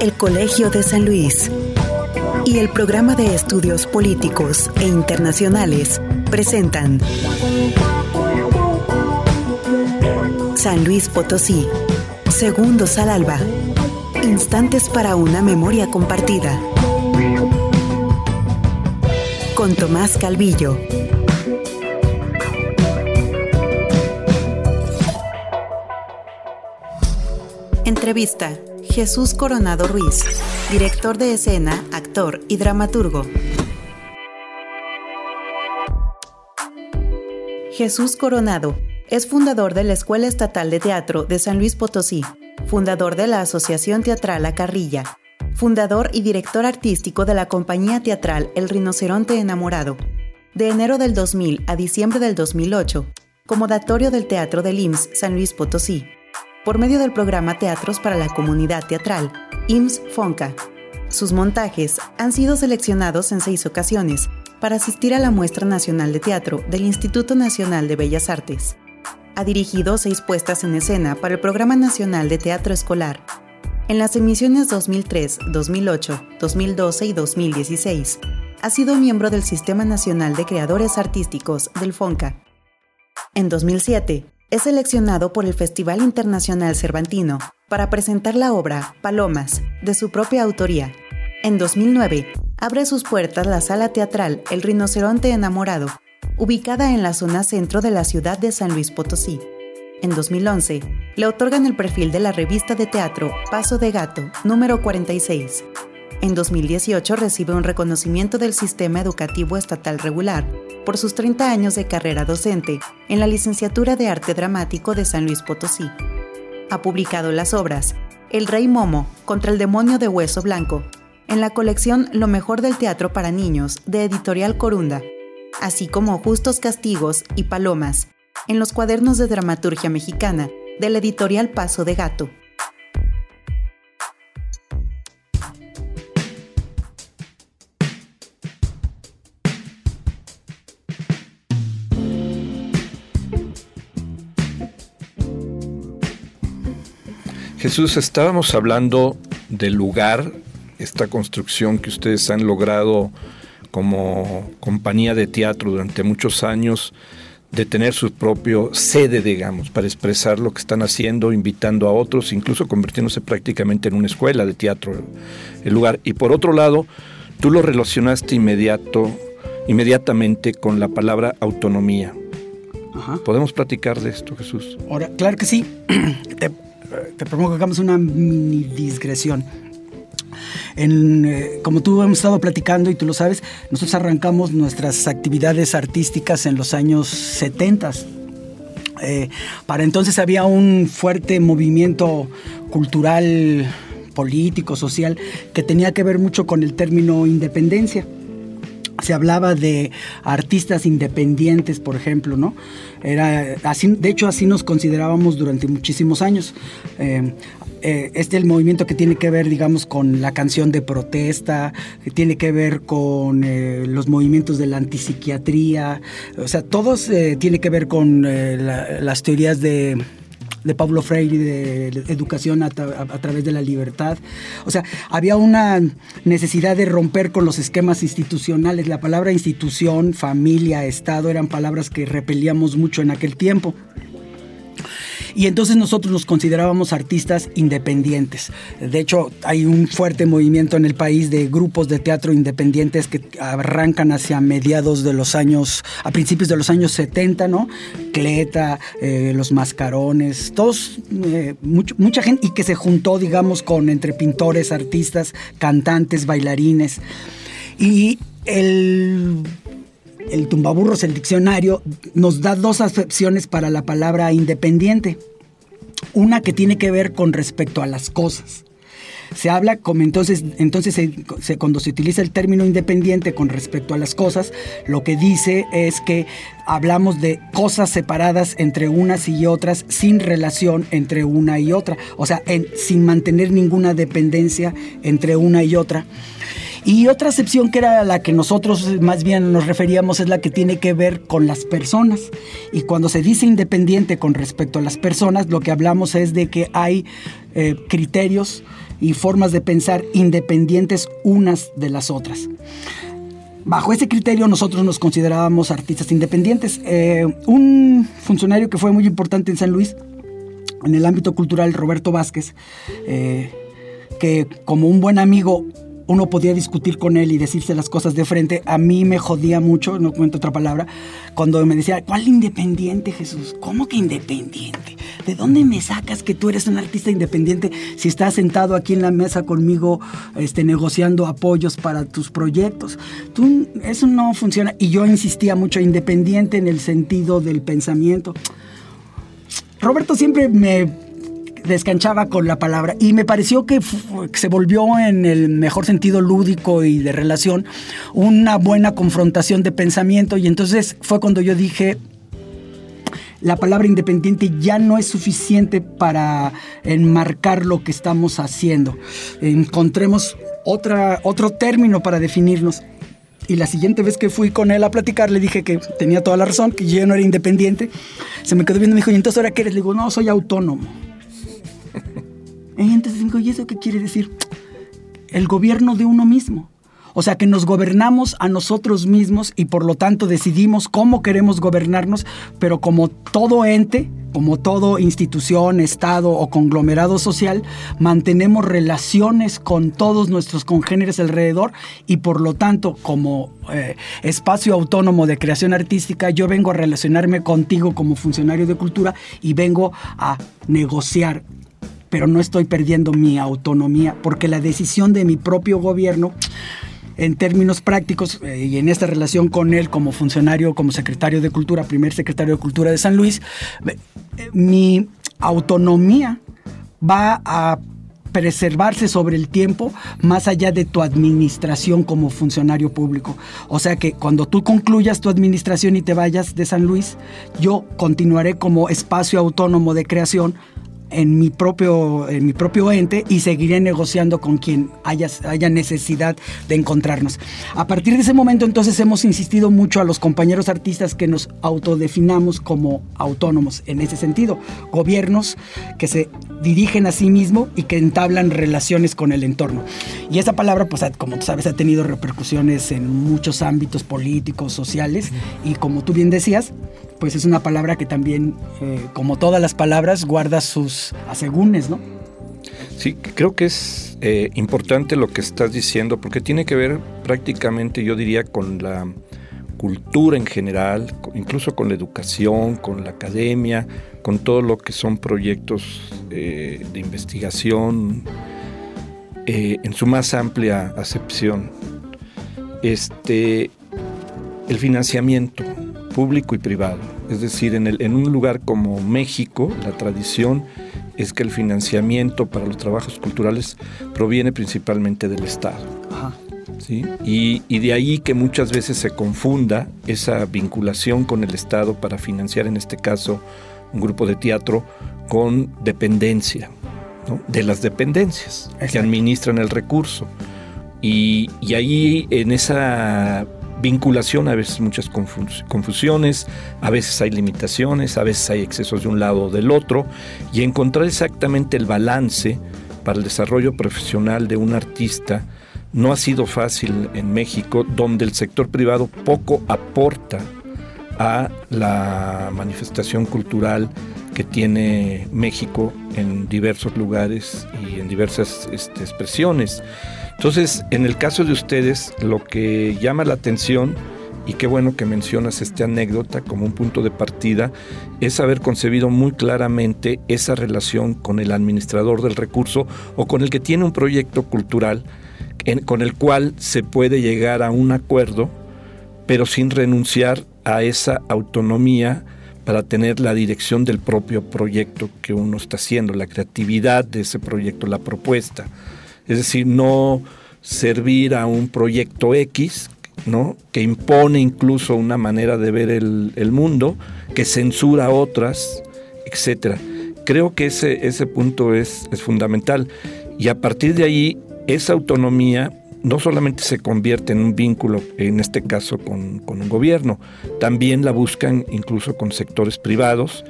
El Colegio de San Luis y el Programa de Estudios Políticos e Internacionales presentan San Luis Potosí, Segundos al Alba, Instantes para una memoria compartida. Con Tomás Calvillo. Entrevista. Jesús Coronado Ruiz, director de escena, actor y dramaturgo. Jesús Coronado es fundador de la Escuela Estatal de Teatro de San Luis Potosí, fundador de la Asociación Teatral La Carrilla, fundador y director artístico de la compañía teatral El Rinoceronte Enamorado. De enero del 2000 a diciembre del 2008, comodatorio del Teatro del IMSS San Luis Potosí por medio del programa Teatros para la Comunidad Teatral, IMSS FONCA. Sus montajes han sido seleccionados en seis ocasiones para asistir a la Muestra Nacional de Teatro del Instituto Nacional de Bellas Artes. Ha dirigido seis puestas en escena para el Programa Nacional de Teatro Escolar. En las emisiones 2003, 2008, 2012 y 2016, ha sido miembro del Sistema Nacional de Creadores Artísticos del FONCA. En 2007, es seleccionado por el Festival Internacional Cervantino para presentar la obra Palomas, de su propia autoría. En 2009, abre sus puertas la sala teatral El Rinoceronte Enamorado, ubicada en la zona centro de la ciudad de San Luis Potosí. En 2011, le otorgan el perfil de la revista de teatro Paso de Gato, número 46. En 2018 recibe un reconocimiento del Sistema Educativo Estatal Regular por sus 30 años de carrera docente en la Licenciatura de Arte Dramático de San Luis Potosí. Ha publicado las obras El Rey Momo contra el Demonio de Hueso Blanco en la colección Lo mejor del teatro para niños de Editorial Corunda, así como Justos Castigos y Palomas en los cuadernos de dramaturgia mexicana de la editorial Paso de Gato. Jesús, estábamos hablando del lugar, esta construcción que ustedes han logrado como compañía de teatro durante muchos años, de tener su propio sede, digamos, para expresar lo que están haciendo, invitando a otros, incluso convirtiéndose prácticamente en una escuela de teatro, el lugar. Y por otro lado, tú lo relacionaste inmediato, inmediatamente con la palabra autonomía. ¿Podemos platicar de esto, Jesús? Ahora, claro que sí. te propongo que hagamos una mini digresión. En, eh, como tú hemos estado platicando y tú lo sabes, nosotros arrancamos nuestras actividades artísticas en los años 70. Eh, para entonces había un fuerte movimiento cultural, político, social, que tenía que ver mucho con el término independencia se hablaba de artistas independientes, por ejemplo, ¿no? Era así, de hecho, así nos considerábamos durante muchísimos años. Eh, eh, este es el movimiento que tiene que ver, digamos, con la canción de protesta, que tiene que ver con eh, los movimientos de la antipsiquiatría, o sea, todos tiene que ver con las teorías de de Pablo Freire, de educación a, través de la libertad. O sea, había una necesidad de romper con los esquemas institucionales. La palabra institución, familia, Estado eran palabras que repelíamos mucho en aquel tiempo. Y entonces nosotros nos considerábamos artistas independientes. De hecho, hay un fuerte movimiento en el país de grupos de teatro independientes que arrancan hacia mediados de los años, a principios de los años 70, ¿no? Cleta, eh, Los Mascarones, todos, eh, mucha gente, y que se juntó, digamos, con entre pintores, artistas, cantantes, bailarines. Y el el tumbaburros, el diccionario, nos da dos acepciones para la palabra independiente. Una que tiene que ver con respecto a las cosas. Se habla como entonces, entonces cuando se utiliza el término independiente con respecto a las cosas, lo que dice es que hablamos de cosas separadas entre unas y otras sin relación entre una y otra, o sea, sin mantener ninguna dependencia entre una y otra. Y otra acepción que era la que nosotros más bien nos referíamos es la que tiene que ver con las personas. Y cuando se dice independiente con respecto a las personas, lo que hablamos es de que hay eh, criterios y formas de pensar independientes unas de las otras. Bajo ese criterio nosotros nos considerábamos artistas independientes. Eh, un funcionario que fue muy importante en San Luis, en el ámbito cultural, Roberto Vázquez, eh, que como un buen amigo uno podía discutir con él y decirse las cosas de frente, a mí me jodía mucho, no cuento otra palabra, cuando me decía, ¿cuál independiente Jesús? ¿Cómo que independiente? ¿De dónde me sacas que tú eres un artista independiente si estás sentado aquí en la mesa conmigo este, negociando apoyos para tus proyectos? Tú, eso no funciona. Y yo insistía mucho, independiente en el sentido del pensamiento. Roberto siempre me descanchaba con la palabra y me pareció que se volvió en el mejor sentido lúdico y de relación una buena confrontación de pensamiento y entonces fue cuando yo dije la palabra independiente ya no es suficiente para enmarcar lo que estamos haciendo. Encontremos otra, otro término para definirnos. Y la siguiente vez que fui con él a platicar, le dije que tenía toda la razón, que yo no era independiente. Se me quedó viendo y me dijo, ¿y entonces ahora qué eres? Le digo, no, soy autónomo. Entonces digo, ¿y eso qué quiere decir? El gobierno de uno mismo. O sea, que nos gobernamos a nosotros mismos y por lo tanto decidimos cómo queremos gobernarnos, pero como todo ente, como todo institución, estado o conglomerado social, mantenemos relaciones con todos nuestros congéneres alrededor y por lo tanto como eh, espacio autónomo de creación artística, yo vengo a relacionarme contigo como funcionario de cultura y vengo a negociar pero no estoy perdiendo mi autonomía, porque la decisión de mi propio gobierno, en términos prácticos, eh, y en esta relación con él como funcionario, como secretario de Cultura, primer secretario de Cultura de San Luis, eh, mi autonomía va a preservarse sobre el tiempo más allá de tu administración como funcionario público. O sea que cuando tú concluyas tu administración y te vayas de San Luis, yo continuaré como espacio autónomo de creación en mi propio, en mi propio ente y seguiré negociando con quien haya, haya necesidad de encontrarnos. A partir de ese momento entonces hemos insistido mucho a los compañeros artistas que nos autodefinamos como autónomos en ese sentido, gobiernos que se dirigen a sí mismo y que entablan relaciones con el entorno. Y esa palabra, pues como tú sabes, ha tenido repercusiones en muchos ámbitos políticos, sociales y como tú bien decías, pues es una palabra que también, eh, como todas las palabras, guarda sus asegúnes, ¿no? Sí, creo que es eh, importante lo que estás diciendo, porque tiene que ver prácticamente, yo diría, con la cultura en general, incluso con la educación, con la academia, con todo lo que son proyectos eh, de investigación en su más amplia acepción. Este, el financiamiento, público y privado. Es decir, en, el, en un lugar como México, la tradición es que el financiamiento para los trabajos culturales proviene principalmente del Estado. ¿sí? Y, y, de ahí que muchas veces se confunda esa vinculación con el Estado para financiar, en este caso, un grupo de teatro con dependencia, de las dependencias que administran el recurso. Y, y ahí en esa vinculación, a veces muchas confusiones, a veces hay limitaciones, a veces hay excesos de un lado o del otro, y encontrar exactamente el balance para el desarrollo profesional de un artista no ha sido fácil en México, donde el sector privado poco aporta a la manifestación cultural que tiene México en diversos lugares y en diversas este, expresiones. Entonces, en el caso de ustedes, lo que llama la atención, y qué bueno que mencionas esta anécdota como un punto de partida, es haber concebido muy claramente esa relación con el administrador del recurso o con el que tiene un proyecto cultural con el cual se puede llegar a un acuerdo, pero sin renunciar a esa autonomía para tener la dirección del propio proyecto que uno está haciendo, la creatividad de ese proyecto, la propuesta. Es decir, no servir a un proyecto X, ¿no? que impone incluso una manera de ver el, mundo, que censura otras, etc. Creo que ese, ese punto es, es fundamental. Y a partir de ahí, esa autonomía no solamente se convierte en un vínculo, en este caso con, un gobierno, también la buscan incluso con sectores privados,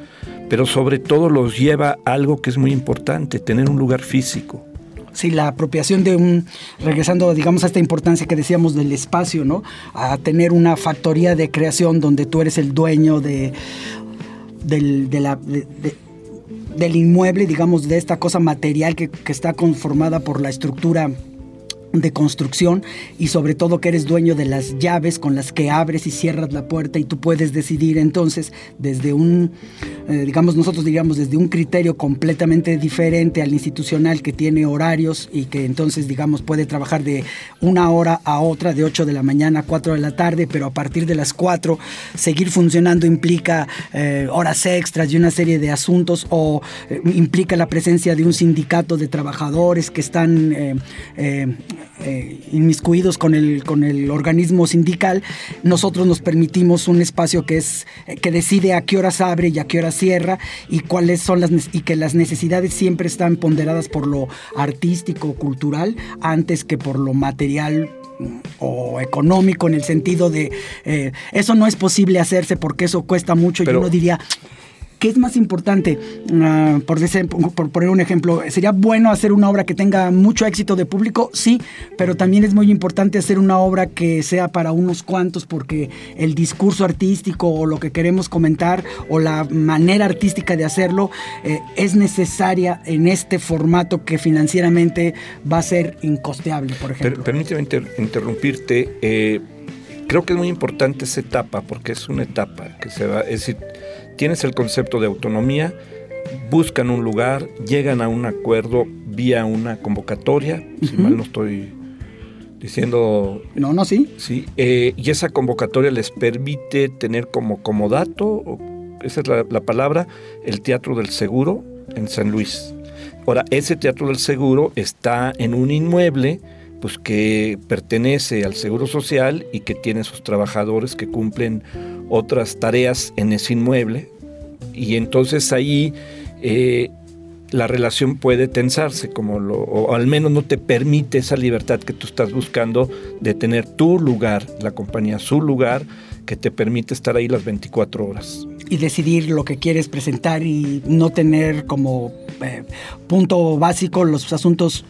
pero sobre todo los lleva a algo que es muy importante, tener un lugar físico. Sí, la apropiación de un, regresando digamos a esta importancia que decíamos del espacio, ¿no? A tener una factoría de creación donde tú eres el dueño de, del, del inmueble, digamos, de esta cosa material que está conformada por la estructura de construcción y sobre todo que eres dueño de las llaves con las que abres y cierras la puerta y tú puedes decidir. Entonces desde un, eh, digamos nosotros diríamos desde un criterio completamente diferente al institucional que tiene horarios y que entonces digamos puede trabajar de una hora a otra, de 8 de la mañana a 4 de la tarde, pero a partir de las 4 seguir funcionando implica eh, horas extras y una serie de asuntos o eh, implica la presencia de un sindicato de trabajadores que están eh, inmiscuidos con el, con el organismo sindical, nosotros nos permitimos un espacio que, es, que decide a qué horas abre y a qué horas cierra y cuáles son las y que las necesidades siempre están ponderadas por lo artístico, cultural, antes que por lo material o económico en el sentido de eh, eso no es posible hacerse porque eso cuesta mucho y uno diría ¿Qué es más importante? Ah, por, por, poner un ejemplo, ¿sería bueno hacer una obra que tenga mucho éxito de público? Sí, pero también es muy importante hacer una obra que sea para unos cuantos porque el discurso artístico o lo que queremos comentar o la manera artística de hacerlo eh, es necesaria en este formato que financieramente va a ser incosteable, por ejemplo. permíteme interrumpirte. Eh, creo que es muy importante esa etapa porque es una etapa que se va, es decir, tienes el concepto de autonomía, buscan un lugar, llegan a un acuerdo vía una convocatoria, si mal no estoy diciendo... No, no, sí. Sí, eh, y esa convocatoria les permite tener como comodato, esa es la, la palabra, el Teatro del Seguro en San Luis. Ahora, ese Teatro del Seguro está en un inmueble pues que pertenece al Seguro Social y que tiene sus trabajadores que cumplen otras tareas en ese inmueble y entonces ahí eh, la relación puede tensarse, como lo, o al menos no te permite esa libertad que tú estás buscando de tener tu lugar, la compañía su lugar, que te permite estar ahí las 24 horas. Y decidir lo que quieres presentar y no tener como eh, punto básico los asuntos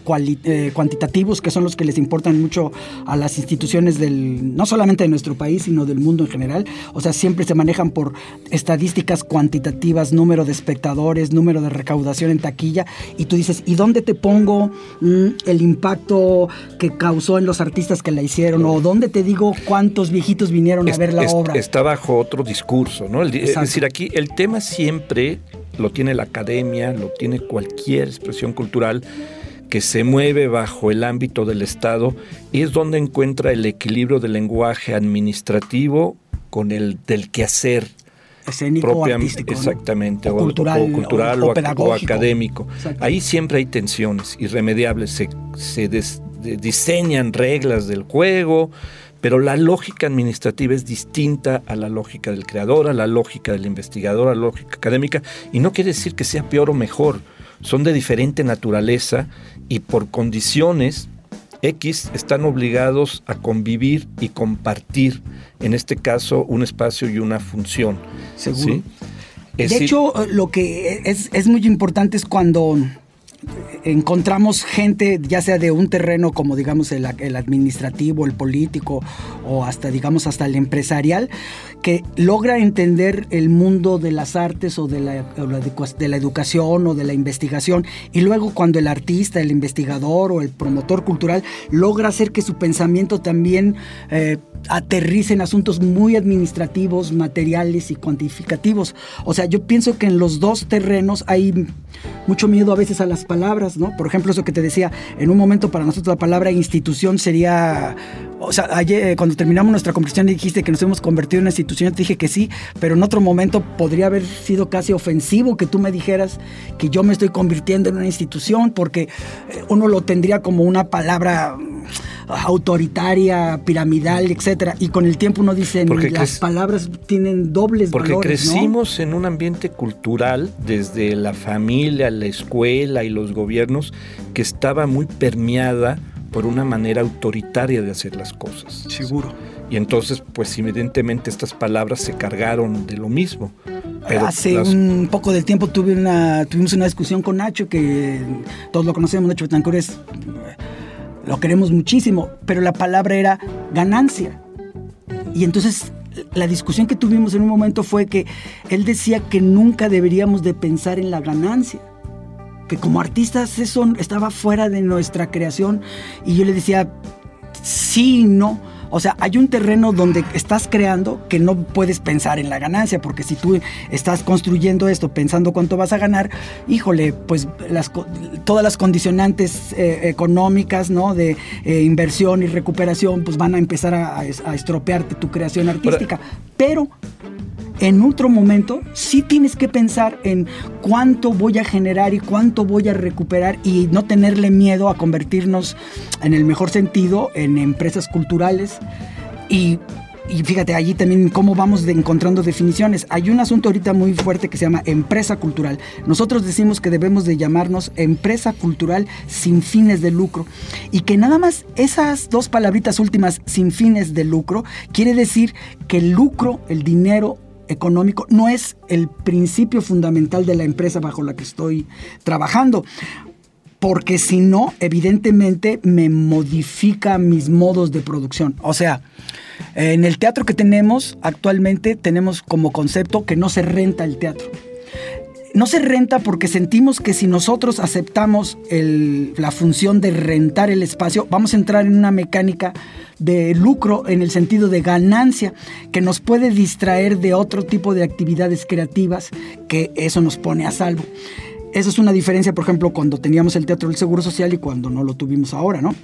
eh, cuantitativos, que son los que les importan mucho a las instituciones del, no solamente de nuestro país, sino del mundo en general. O sea, siempre se manejan por estadísticas cuantitativas, número de espectadores, número de recaudación en taquilla, y tú dices, ¿y dónde te pongo mm, el impacto que causó en los artistas que la hicieron? ¿O dónde te digo cuántos viejitos vinieron a ver la obra? Está bajo otro discurso, ¿no? Es decir, aquí el tema siempre lo tiene la academia, lo tiene cualquier expresión cultural que se mueve bajo el ámbito del Estado y es donde encuentra el equilibrio del lenguaje administrativo con el del quehacer escénico, artístico, exactamente, o, cultural, o, académico. Ahí siempre hay tensiones irremediables, se, se diseñan reglas del juego, pero la lógica administrativa es distinta a la lógica del creador, a la lógica del investigador, a la lógica académica, y no quiere decir que sea peor o mejor, son de diferente naturaleza y por condiciones X están obligados a convivir y compartir, en este caso, un espacio y una función. Seguro. De hecho, lo que es, es muy importante es cuando encontramos gente, ya sea de un terreno como digamos el, administrativo, el político o hasta digamos hasta el empresarial, que logra entender el mundo de las artes o de la, de la educación o de la investigación y luego cuando el artista, el investigador o el promotor cultural logra hacer que su pensamiento también eh, aterrice en asuntos muy administrativos, materiales y cuantificativos. O sea, yo pienso que en los dos terrenos hay mucho miedo a veces a las palabras, ¿no? Por ejemplo, eso que te decía, en un momento para nosotros la palabra institución sería, o sea, ayer, eh, cuando terminamos nuestra conversación dijiste que nos hemos convertido en una institución, te dije que sí, pero en otro momento podría haber sido casi ofensivo que tú me dijeras que yo me estoy convirtiendo en una institución, porque eh, uno lo tendría como una palabra autoritaria, piramidal, etcétera, y con el tiempo uno dice las palabras tienen dobles porque crecimos en un ambiente cultural desde la familia, la escuela y los gobiernos que estaba muy permeada por una manera autoritaria de hacer las cosas. Seguro. Y entonces, pues evidentemente estas palabras se cargaron de lo mismo. Hace un poco del tiempo tuve una, tuvimos una discusión con Nacho, que todos lo conocemos, Nacho Betancourt es, lo queremos muchísimo, pero la palabra era ganancia. Y entonces la discusión que tuvimos en un momento fue que él decía que nunca deberíamos de pensar en la ganancia que como artistas eso estaba fuera de nuestra creación y yo le decía, sí, no. O sea, hay un terreno donde estás creando que no puedes pensar en la ganancia, porque si tú estás construyendo esto pensando cuánto vas a ganar, híjole, pues las, todas las condicionantes eh, económicas, ¿no? De eh, inversión y recuperación, pues van a empezar a, a estropearte tu creación artística. Pero en otro momento sí tienes que pensar en cuánto voy a generar y cuánto voy a recuperar y no tenerle miedo a convertirnos en el mejor sentido en empresas culturales y fíjate, allí también cómo vamos encontrando definiciones. Hay un asunto ahorita muy fuerte que se llama empresa cultural. Nosotros decimos que debemos de llamarnos empresa cultural sin fines de lucro. Y que nada más esas dos palabritas últimas, sin fines de lucro, quiere decir que el lucro, el dinero, económico no es el principio fundamental de la empresa bajo la que estoy trabajando. Porque si no, evidentemente me modifica mis modos de producción. O sea, en el teatro que tenemos actualmente tenemos como concepto que no se renta el teatro no se renta porque sentimos que si nosotros aceptamos la función de rentar el espacio, vamos a entrar en una mecánica de lucro en el sentido de ganancia que nos puede distraer de otro tipo de actividades creativas que eso nos pone a salvo. Esa es una diferencia, por ejemplo, cuando teníamos el Teatro del Seguro Social y cuando no lo tuvimos ahora, ¿no?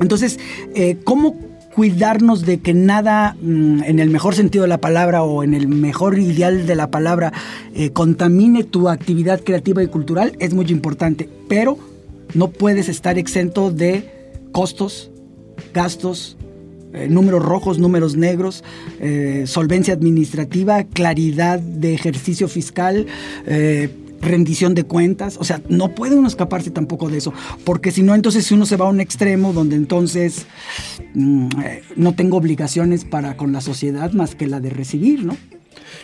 Entonces, eh, ¿cómo cuidarnos de que nada, mm, en el mejor sentido de la palabra o en el mejor ideal de la palabra, eh, contamine tu actividad creativa y cultural es muy importante, pero no puedes estar exento de costos, gastos, eh, números rojos, números negros, eh, solvencia administrativa, claridad de ejercicio fiscal, rendición de cuentas, o sea, no puede uno escaparse tampoco de eso, porque si no, entonces uno se va a un extremo donde entonces mm, eh, no tengo obligaciones para con la sociedad más que la de recibir, ¿no?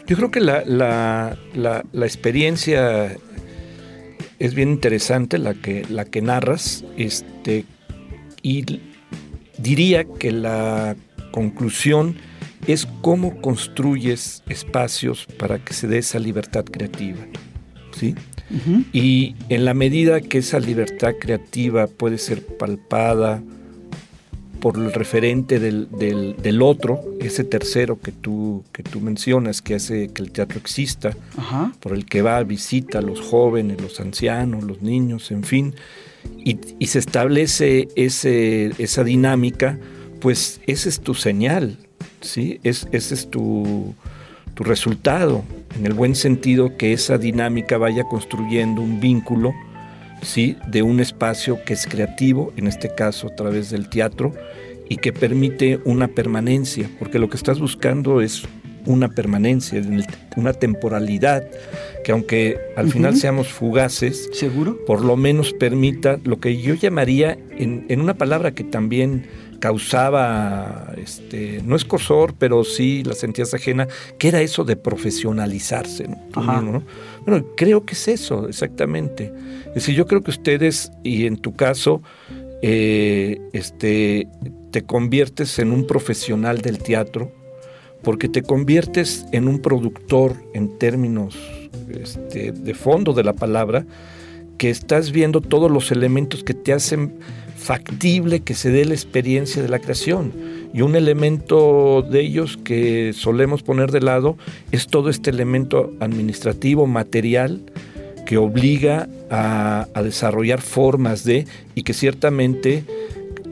Yo creo que la, la, experiencia es bien interesante, la que, la que narras, este, y diría que la conclusión es cómo construyes espacios para que se dé esa libertad creativa. ¿Sí? Y en la medida que esa libertad creativa puede ser palpada por el referente del, del, otro, ese tercero que tú, que tú mencionas, que hace que el teatro exista, por el que va, visita a los jóvenes, los ancianos, los niños, en fin, y, y se establece ese, esa dinámica, pues esa es tu señal, ¿sí? Es, ese es tu, tu resultado, en el buen sentido que esa dinámica vaya construyendo un vínculo ¿sí? de un espacio que es creativo, en este caso a través del teatro, y que permite una permanencia, porque lo que estás buscando es una permanencia, una temporalidad, que aunque al final seamos fugaces, ¿Seguro? por lo menos permita lo que yo llamaría, en, en una palabra que también causaba, este, no escosor, pero sí la sentías ajena, que era eso de profesionalizarse. ¿no? Bueno, creo que es eso, exactamente. Es decir, yo creo que ustedes, y en tu caso, eh, este, te conviertes en un profesional del teatro, porque te conviertes en un productor en términos este, de fondo de la palabra, que estás viendo todos los elementos que te hacen factible que se dé la experiencia de la creación. Y un elemento de ellos que solemos poner de lado es todo este elemento administrativo, material, que obliga a, desarrollar formas de, y que ciertamente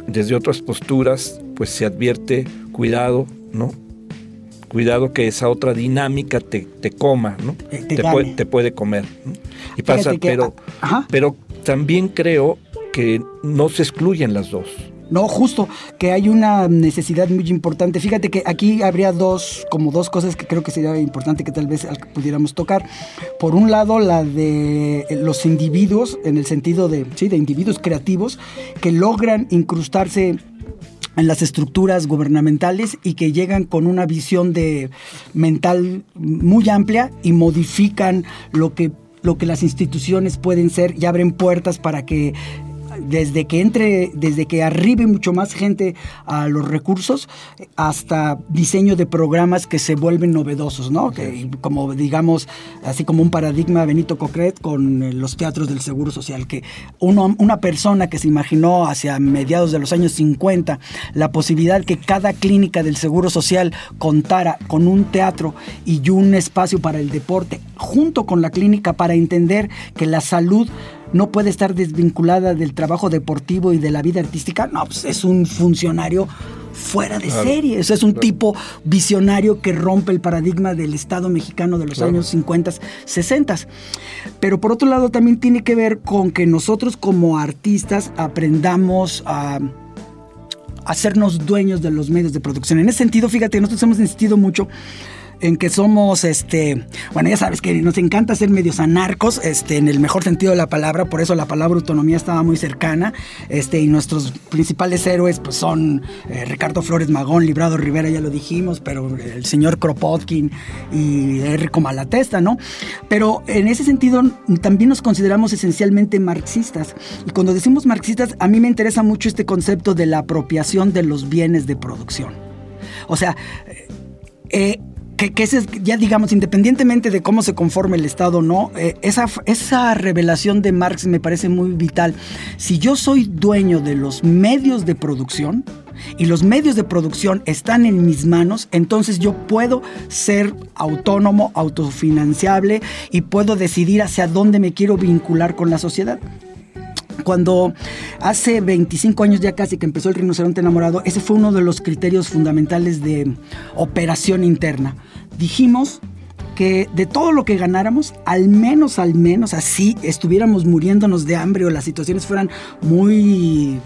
desde otras posturas, pues se advierte, cuidado, ¿no? Cuidado que esa otra dinámica te, coma, ¿no? Te, puede, te, puede, comer. Y pasa, pero, pero también creo que no se excluyen las dos. No, justo que hay una necesidad muy importante. Fíjate que aquí habría dos, como dos cosas que creo que sería importante que tal vez pudiéramos tocar. Por un lado, la de los individuos, en el sentido de, sí, de individuos creativos que logran incrustarse en las estructuras gubernamentales y que llegan con una visión de mental muy amplia y modifican lo que lo que las instituciones pueden ser y abren puertas para que desde que entre, desde que arribe mucho más gente a los recursos, hasta diseño de programas que se vuelven novedosos, ¿no? Que, como digamos, así como un paradigma Benito Cocret con eh, los teatros del Seguro Social, que uno, una persona que se imaginó hacia mediados de los años 50 la posibilidad que cada clínica del Seguro Social contara con un teatro y un espacio para el deporte, junto con la clínica para entender que la salud no puede estar desvinculada del trabajo deportivo y de la vida artística, no, pues es un funcionario fuera de serie. Es un tipo visionario que rompe el paradigma del Estado mexicano de los años 50, 60. Pero por otro lado también tiene que ver con que nosotros como artistas aprendamos a hacernos dueños de los medios de producción. En ese sentido, fíjate, nosotros hemos insistido mucho en que somos, este, bueno, ya sabes que nos encanta ser medios anarcos, este, en el mejor sentido de la palabra, por eso la palabra autonomía estaba muy cercana, este, y nuestros principales héroes pues son eh, Ricardo Flores Magón, Librado Rivera, ya lo dijimos, pero el señor Kropotkin y Enrico Malatesta, ¿no? Pero en ese sentido también nos consideramos esencialmente marxistas, y cuando decimos marxistas, a mí me interesa mucho este concepto de la apropiación de los bienes de producción. O sea, eh, que, ese, ya digamos, independientemente de cómo se conforme el Estado o no, eh, esa, esa revelación de Marx me parece muy vital. Si yo soy dueño de los medios de producción, y los medios de producción están en mis manos, entonces yo puedo ser autónomo, autofinanciable y puedo decidir hacia dónde me quiero vincular con la sociedad. Cuando hace 25 años ya casi que empezó el rinoceronte enamorado, ese fue uno de los criterios fundamentales de operación interna. Dijimos que de todo lo que ganáramos, al menos, al menos así, estuviéramos muriéndonos de hambre o las situaciones fueran muy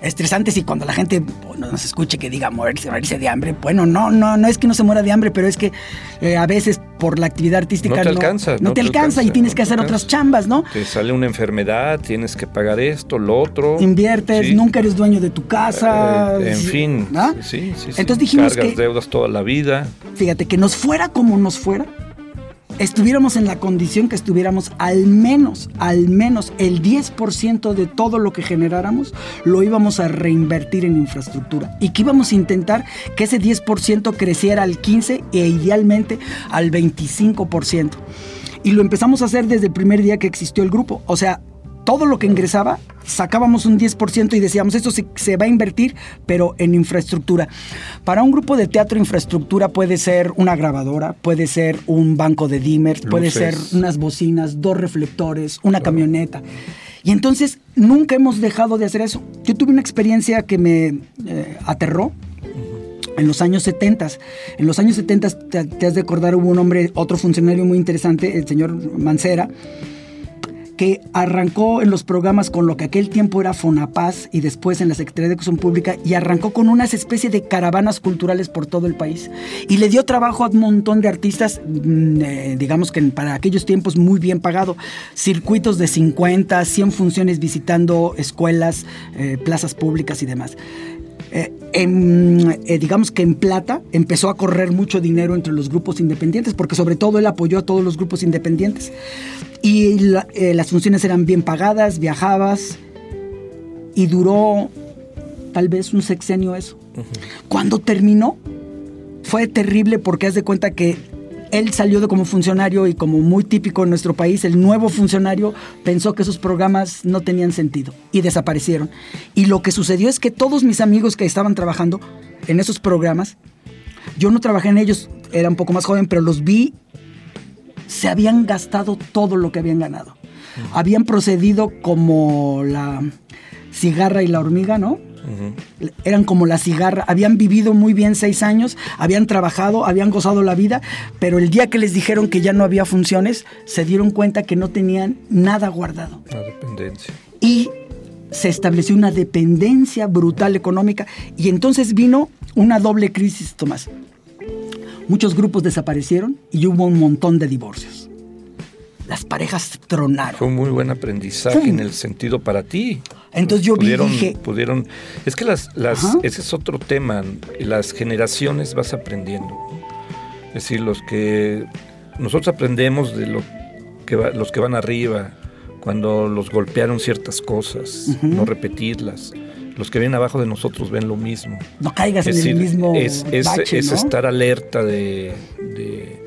estresantes y cuando la gente nos escuche que diga morirse, morirse de hambre, bueno, no, no, no es que no se muera de hambre, pero es que eh, a veces por la actividad artística no te alcanza. No, te, alcanza, y tienes que hacer otras chambas, ¿no? Te sale una enfermedad, tienes que pagar esto, lo otro. Inviertes, nunca eres dueño de tu casa. Eh, en fin. Sí, sí, Entonces dijimos Cargas deudas toda la vida. Fíjate, que nos fuera como nos fuera, estuviéramos en la condición que estuviéramos al menos, al menos el 10% de todo lo que generáramos lo íbamos a reinvertir en infraestructura y que íbamos a intentar que ese 10% creciera al 15% e idealmente al 25%. Y lo empezamos a hacer desde el primer día que existió el grupo. O sea, todo lo que ingresaba, sacábamos un 10% y decíamos, esto se, va a invertir, pero en infraestructura. Para un grupo de teatro, infraestructura puede ser una grabadora, puede ser un banco de dimmer, puede ser unas bocinas, dos reflectores, una camioneta. Y entonces nunca hemos dejado de hacer eso. Yo tuve una experiencia que me eh, aterró, en los años 70. En los años 70, te, te, has de acordar, hubo un hombre, otro funcionario muy interesante, el señor Mancera, que arrancó en los programas con lo que aquel tiempo era Fonapaz y después en la Secretaría de Educación Pública y arrancó con unas especies de caravanas culturales por todo el país. Y le dio trabajo a un montón de artistas, mm, eh, digamos que para aquellos tiempos muy bien pagado, circuitos de 50, 100 funciones visitando escuelas, eh, plazas públicas y demás. Eh, digamos que en plata empezó a correr mucho dinero entre los grupos independientes, porque sobre todo él apoyó a todos los grupos independientes. Y eh, las funciones eran bien pagadas, viajabas y duró tal vez un sexenio eso. Cuando terminó, fue terrible porque haz de cuenta que él salió de como funcionario y como muy típico en nuestro país, el nuevo funcionario pensó que esos programas no tenían sentido y desaparecieron. Y lo que sucedió es que todos mis amigos que estaban trabajando en esos programas, yo no trabajé en ellos, era un poco más joven, pero los vi se habían gastado todo lo que habían ganado. Habían procedido como la cigarra y la hormiga, ¿no? Eran como la cigarra, habían vivido muy bien seis años, habían trabajado, habían gozado la vida, pero el día que les dijeron que ya no había funciones, se dieron cuenta que no tenían nada guardado. La dependencia. Y se estableció una dependencia brutal económica y entonces vino una doble crisis, Tomás. Muchos grupos desaparecieron y hubo un montón de divorcios. Las parejas tronaron. Fue un muy buen aprendizaje en el sentido para ti. Entonces yo pudieron, vi, dije, pudieron, es que las, las ese es otro tema. Las generaciones vas aprendiendo. Es decir, los que nosotros aprendemos de lo que los que van arriba, cuando los golpearon ciertas cosas, no repetirlas. Los que vienen abajo de nosotros ven lo mismo. No caigas en el mismo. Es, es, es estar alerta de, de,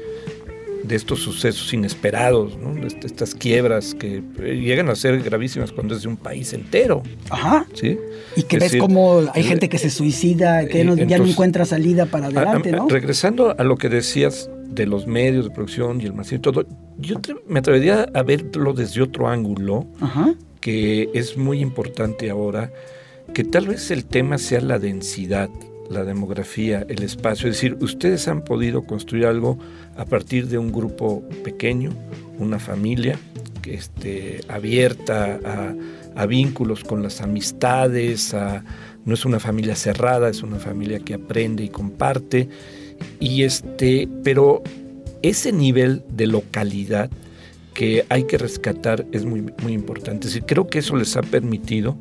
estos sucesos inesperados, ¿no? estas quiebras que llegan a ser gravísimas cuando es de un país entero. Ajá. ¿sí? Y que ves como hay gente que se suicida, que ya no encuentra salida para adelante, ¿no? Regresando a lo que decías de los medios de producción y el marxismo y todo, yo me atrevería a verlo desde otro ángulo, que es muy importante ahora, que tal vez el tema sea la densidad, la demografía, el espacio. Es decir, ustedes han podido construir algo a partir de un grupo pequeño, una familia esté abierta a, vínculos con las amistades, a, no es una familia cerrada, es una familia que aprende y comparte y este, pero ese nivel de localidad que hay que rescatar es muy, muy importante. creo que eso les ha permitido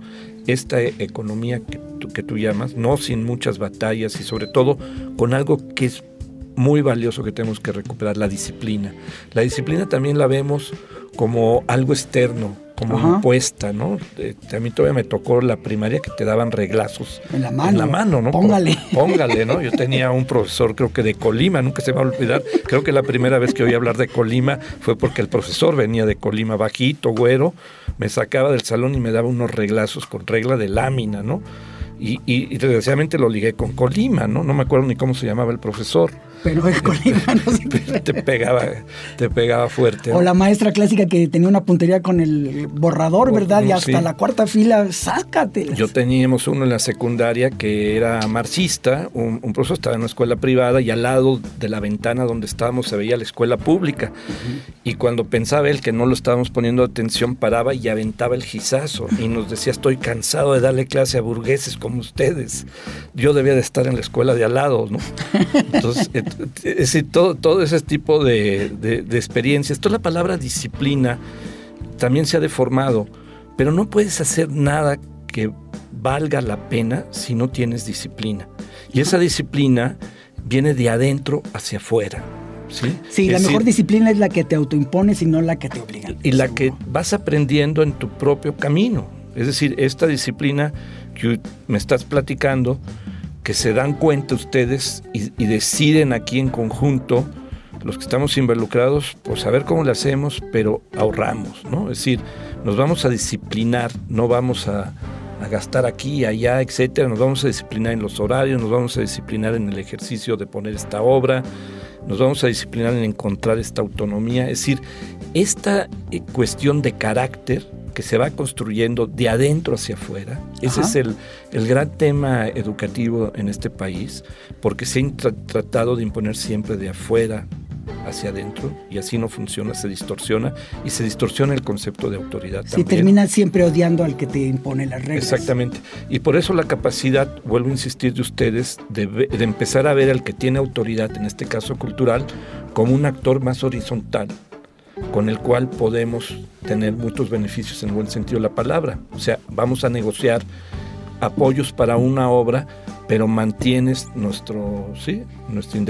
esta economía que tú, que tú llamas, no sin muchas batallas y sobre todo con algo que es muy valioso que tenemos que recuperar, la disciplina. La disciplina también la vemos como algo externo, como impuesta, ¿no? Eh, a mí todavía me tocó la primaria que te daban reglazos. En la mano. En la mano, ¿no? Póngale. póngale, ¿no? Yo tenía un profesor, creo que de Colima, nunca se me va a olvidar. Creo que la primera vez que oí hablar de Colima fue porque el profesor venía de Colima, bajito, güero, me sacaba del salón y me daba unos reglazos con regla de lámina, ¿no? Y, y, desgraciadamente lo ligué con Colima, ¿no? No me acuerdo ni cómo se llamaba el profesor. Pero el Colima no se... te pegaba, te pegaba fuerte. O la maestra clásica que tenía una puntería con el borrador, ¿verdad? y hasta la cuarta fila, sácate. Yo teníamos uno en la secundaria que era marxista, un, profesor estaba en una escuela privada y al lado de la ventana donde estábamos se veía la escuela pública. Y cuando pensaba él que no lo estábamos poniendo atención, paraba y aventaba el gizazo y nos decía, estoy cansado de darle clase a burgueses como ustedes. Yo debía de estar en la escuela de al lado, ¿no? Entonces, es decir, todo, todo ese tipo de, de, experiencias, toda la palabra disciplina también se ha deformado, pero no puedes hacer nada que valga la pena si no tienes disciplina. Y esa disciplina viene de adentro hacia afuera. Sí, sí la mejor disciplina es la que te autoimpones y no la que te obligan. Y la que vas aprendiendo en tu propio camino. Es decir, esta disciplina que me estás platicando, que se dan cuenta ustedes y, deciden aquí en conjunto, los que estamos involucrados, pues a ver cómo le hacemos, pero ahorramos, ¿no? Es decir, nos vamos a disciplinar, no vamos a, a gastar aquí, allá, etcétera, nos vamos a disciplinar en los horarios, nos vamos a disciplinar en el ejercicio de poner esta obra, nos vamos a disciplinar en encontrar esta autonomía, es decir, esta eh, cuestión de carácter que se va construyendo de adentro hacia afuera. Ese es el, el, gran tema educativo en este país, porque se han tratado de imponer siempre de afuera hacia adentro y así no funciona, se distorsiona y se distorsiona el concepto de autoridad. Sí, termina siempre odiando al que te impone las reglas. Exactamente. Y por eso la capacidad, vuelvo a insistir de ustedes, de, de empezar a ver al que tiene autoridad, en este caso cultural, como un actor más horizontal con el cual podemos tener muchos beneficios en buen sentido de la palabra. O sea, vamos a negociar apoyos para una obra, pero mantienes nuestro, sí, nuestra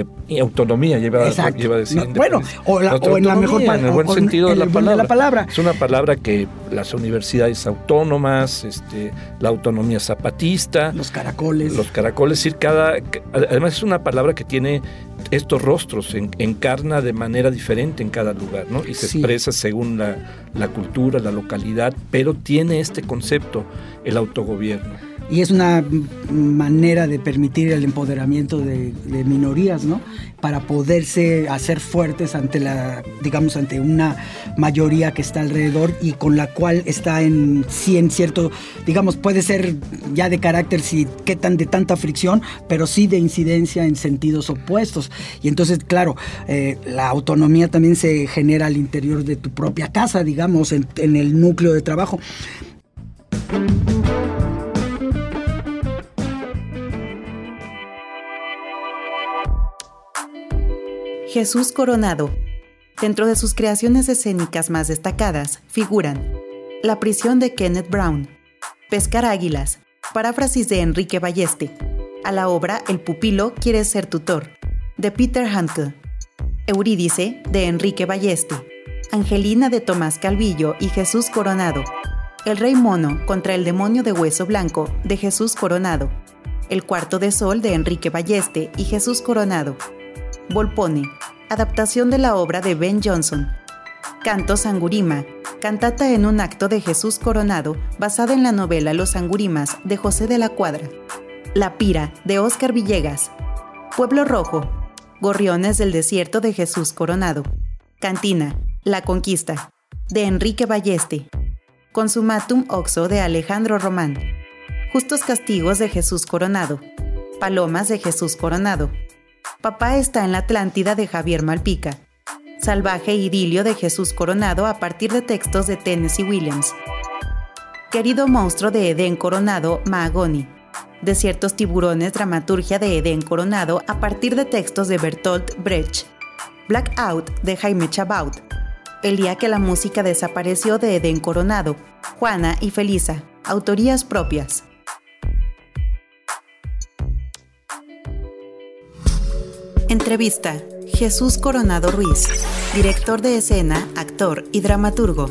autonomía, lleva, lleva a decir. bueno, o, en la mejor en el buen sentido de, la palabra. Es una palabra que las universidades autónomas, este, la autonomía zapatista, los caracoles, los caracoles, decir, cada, además es una palabra que tiene estos rostros, encarna de manera diferente en cada lugar, ¿no? Y se expresa según la, la cultura, la localidad, pero tiene este concepto, el autogobierno y es una manera de permitir el empoderamiento de, minorías, ¿no? Para poderse hacer fuertes ante la, digamos, ante una mayoría que está alrededor y con la cual está en sí en cierto, digamos, puede ser ya de carácter sí, qué tan de tanta fricción, pero sí de incidencia en sentidos opuestos. Y entonces, claro, eh, la autonomía también se genera al interior de tu propia casa, digamos, en el núcleo de trabajo. Jesús Coronado. Dentro de sus creaciones escénicas más destacadas figuran La prisión de Kenneth Brown, Pescar águilas, paráfrasis de Enrique Balleste, a la obra El pupilo quiere ser tutor, de Peter Handke, Eurídice, de Enrique Balleste, Angelina de Tomás Calvillo y Jesús Coronado, El rey mono contra el demonio de hueso blanco, de Jesús Coronado, El cuarto de sol, de Enrique Balleste y Jesús Coronado, Volpone, adaptación de la obra de Ben Jonson. Canto Sangurima, cantata en un acto de Jesús Coronado, basada en la novela Los Sangurimas de José de la Cuadra. La Pira, de Óscar Villegas. Pueblo Rojo, Gorriones del Desierto de Jesús Coronado. Cantina, La Conquista, de Enrique Balleste. Consumatum Oxo de Alejandro Román. Justos Castigos de Jesús Coronado. Palomas de Jesús Coronado. Papá está en la Atlántida de Javier Malpica. Salvaje idilio de Jesús Coronado a partir de textos de Tennessee Williams. Querido monstruo de Edén Coronado, Mahagoni. Desiertos tiburones, dramaturgia de Edén Coronado a partir de textos de Bertolt Brecht. Blackout de Jaime Chabaut. El día que la música desapareció de Edén Coronado. Juana y Felisa. Autorías propias. Entrevista. Jesús Coronado Ruiz, director de escena, actor y dramaturgo.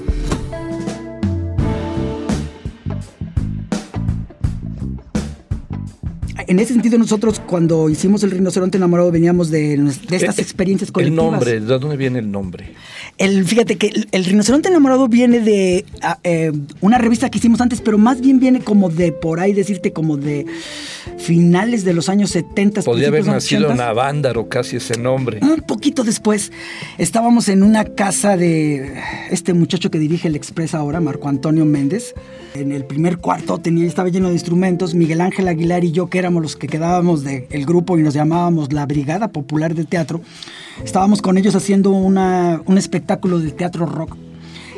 En ese sentido, nosotros cuando hicimos El Rinoceronte Enamorado veníamos de, de estas experiencias colectivas. El nombre, ¿de dónde viene el nombre? El, fíjate que el, el Rinoceronte Enamorado viene de a, eh, una revista que hicimos antes, pero más bien viene como de por ahí decirte como de finales de los años 70. Podría haber nacido en Avándaro casi ese nombre. Un poquito después estábamos en una casa de este muchacho que dirige el Express ahora, Marco Antonio Méndez. En el primer cuarto tenía, estaba lleno de instrumentos. Miguel Ángel Aguilar y yo, que éramos los que quedábamos del grupo y nos llamábamos la Brigada Popular de Teatro, estábamos con ellos haciendo una, un espectáculo de teatro rock.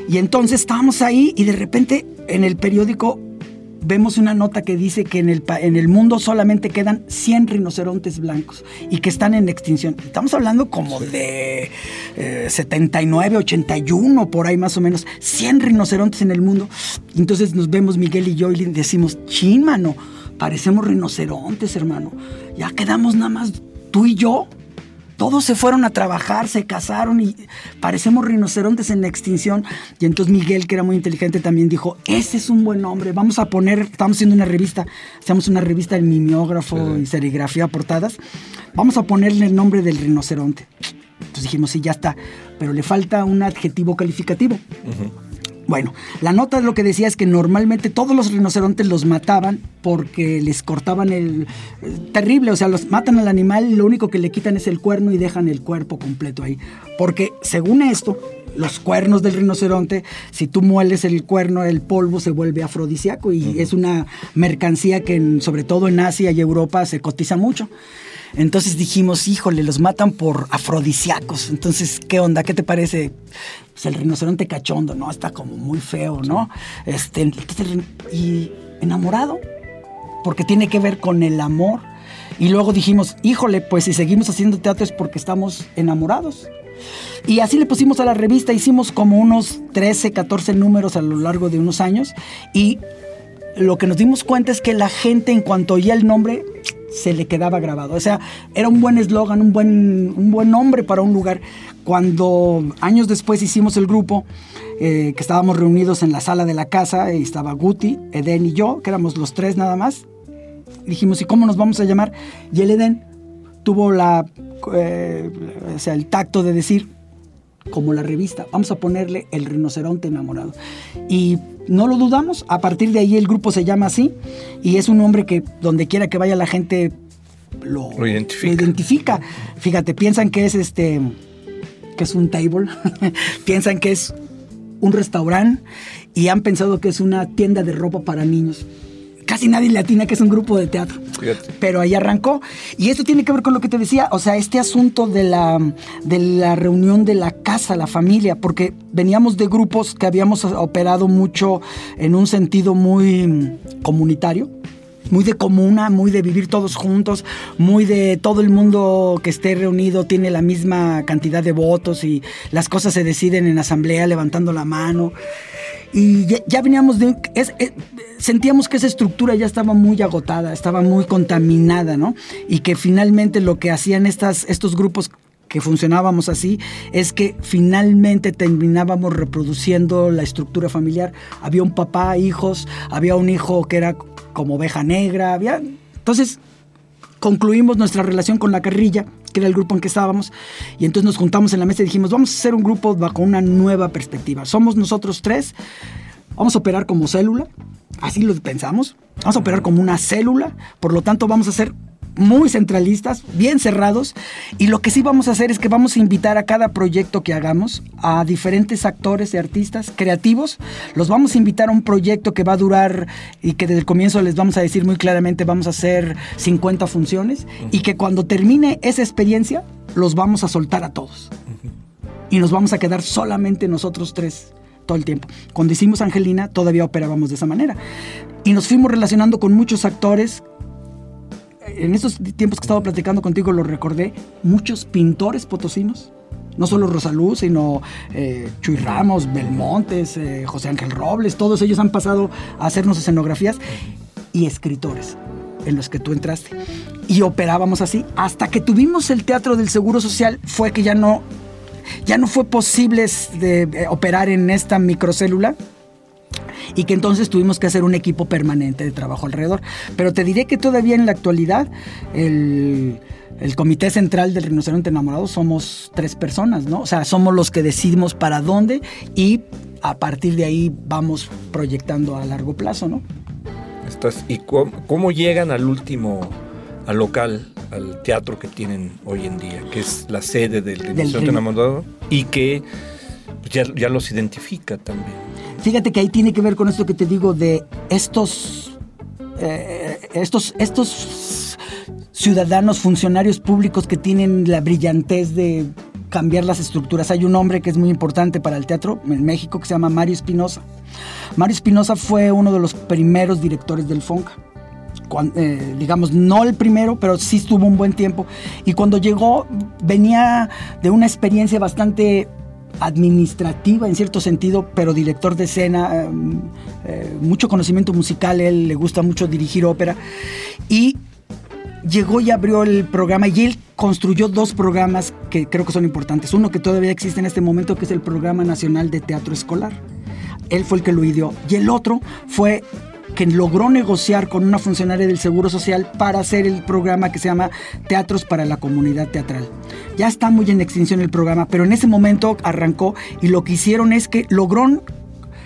Y entonces estábamos ahí y de repente en el periódico vemos una nota que dice que en el, en el mundo solamente quedan 100 rinocerontes blancos y que están en extinción. Estamos hablando como de eh, 79, 81, por ahí más o menos. 100 rinocerontes en el mundo. Entonces nos vemos Miguel y yo y decimos, chin, mano, parecemos rinocerontes, hermano. Ya quedamos nada más tú y yo. Todos se fueron a trabajar, se casaron y parecemos rinocerontes en la extinción. Y entonces Miguel, que era muy inteligente, también dijo, ese es un buen nombre, vamos a poner, estamos haciendo una revista, hacemos una revista de mimeógrafo sí. y serigrafía portadas, vamos a ponerle el nombre del rinoceronte. Entonces dijimos, sí, ya está, pero le falta un adjetivo calificativo. Uh -huh. Bueno, la nota lo que decía es que normalmente todos los rinocerontes los mataban porque les cortaban el, el, terrible, o sea, los matan al animal y lo único que le quitan es el cuerno y dejan el cuerpo completo ahí. Porque según esto, los cuernos del rinoceronte, si tú mueles el cuerno, el polvo se vuelve afrodisíaco y uh -huh. es una mercancía que en, sobre todo en Asia y Europa se cotiza mucho. Entonces dijimos, híjole, los matan por afrodisíacos. Entonces, ¿qué onda? ¿Qué te parece? Pues el rinoceronte cachondo, ¿no? Está como muy feo, ¿no? Este, y enamorado, porque tiene que ver con el amor. Y luego dijimos, híjole, pues si seguimos haciendo teatro es porque estamos enamorados. Y así le pusimos a la revista, hicimos como unos 13, 14 números a lo largo de unos años y lo que nos dimos cuenta es que la gente en cuanto oía el nombre se le quedaba grabado. O sea, era un buen eslogan, un buen, un buen nombre para un lugar. Cuando años después hicimos el grupo, eh, que estábamos reunidos en la sala de la casa, estaba Guti, Eden y yo, que éramos los tres nada más, dijimos, ¿y cómo nos vamos a llamar? Y el Eden tuvo la, eh, o sea, el tacto de decir, como la revista, vamos a ponerle el rinoceronte enamorado. Y no lo dudamos, a partir de ahí el grupo se llama así y es un nombre que donde quiera que vaya la gente lo, lo, identifica. lo identifica. Fíjate, piensan que es este que es un table, piensan que es un restaurante y han pensado que es una tienda de ropa para niños. Casi nadie le atina que es un grupo de teatro. Pero ahí arrancó. Y esto tiene que ver con lo que te decía, o sea, este asunto de la, de la reunión de la casa, la familia, porque veníamos de grupos que habíamos operado mucho en un sentido muy comunitario muy de comuna, muy de vivir todos juntos, muy de todo el mundo que esté reunido tiene la misma cantidad de votos y las cosas se deciden en asamblea levantando la mano. Y ya, veníamos de... sentíamos que esa estructura ya estaba muy agotada, estaba muy contaminada, ¿no? Y que finalmente lo que hacían estas, estos grupos que funcionábamos así es que finalmente terminábamos reproduciendo la estructura familiar. Había un papá, hijos, había un hijo que era como oveja negra. Había... Entonces concluimos nuestra relación con la carrilla, era el grupo en que estábamos, y entonces nos juntamos en la mesa y dijimos, vamos a hacer un grupo bajo una nueva perspectiva. Somos nosotros tres, vamos a operar como célula, así lo pensamos, vamos a operar como una célula, por lo tanto vamos a hacer muy centralistas, bien cerrados, y lo que sí vamos a hacer es que vamos a invitar a cada proyecto que hagamos a diferentes actores y artistas creativos, los vamos a invitar a un proyecto que va a durar y que desde el comienzo les vamos a decir muy claramente vamos a hacer 50 funciones y que cuando termine esa experiencia los vamos a soltar a todos. Y nos vamos a quedar solamente nosotros tres todo el tiempo. Cuando hicimos Angelina todavía operábamos de esa manera. Y nos fuimos relacionando con muchos actores en estos tiempos que estaba platicando contigo lo recordé, muchos pintores potosinos, no solo Rosalú, sino eh, Chuy Ramos, Belmontes, eh, José Ángel Robles, todos ellos han pasado a hacernos escenografías y escritores en los que tú entraste. Y operábamos así hasta que tuvimos el Teatro del Seguro Social, fue que ya no, ya no fue posible de, eh, operar en esta microcélula y que entonces tuvimos que hacer un equipo permanente de trabajo alrededor. Pero te diré que todavía en la actualidad el, comité central del rinoceronte enamorado somos tres personas, ¿no? O sea, somos los que decidimos para dónde y a partir de ahí vamos proyectando a largo plazo, ¿no? Estás, ¿Y cómo, llegan al último, al local, al teatro que tienen hoy en día, que es la sede del Rinoceronte Enamorado y que ya, ya los identifica también? Fíjate que ahí tiene que ver con esto que te digo de estos, eh, estos, estos ciudadanos, funcionarios públicos que tienen la brillantez de cambiar las estructuras. Hay un hombre que es muy importante para el teatro en México que se llama Mario Espinosa. Mario Espinosa fue uno de los primeros directores del FONCA. Eh, digamos, no el primero, pero sí estuvo un buen tiempo. Y cuando llegó, venía de una experiencia bastante administrativa en cierto sentido, pero director de escena, em, eh, mucho conocimiento musical, él le gusta mucho dirigir ópera. Y llegó y abrió el programa y él construyó dos programas que creo que son importantes. Uno que todavía existe en este momento, que es el Programa Nacional de Teatro Escolar. Él fue el que lo ideó. Y el otro fue que logró negociar con una funcionaria del Seguro Social para hacer el programa que se llama Teatros para la Comunidad Teatral. Ya está muy en extinción el programa, pero en ese momento arrancó y lo que hicieron es que logró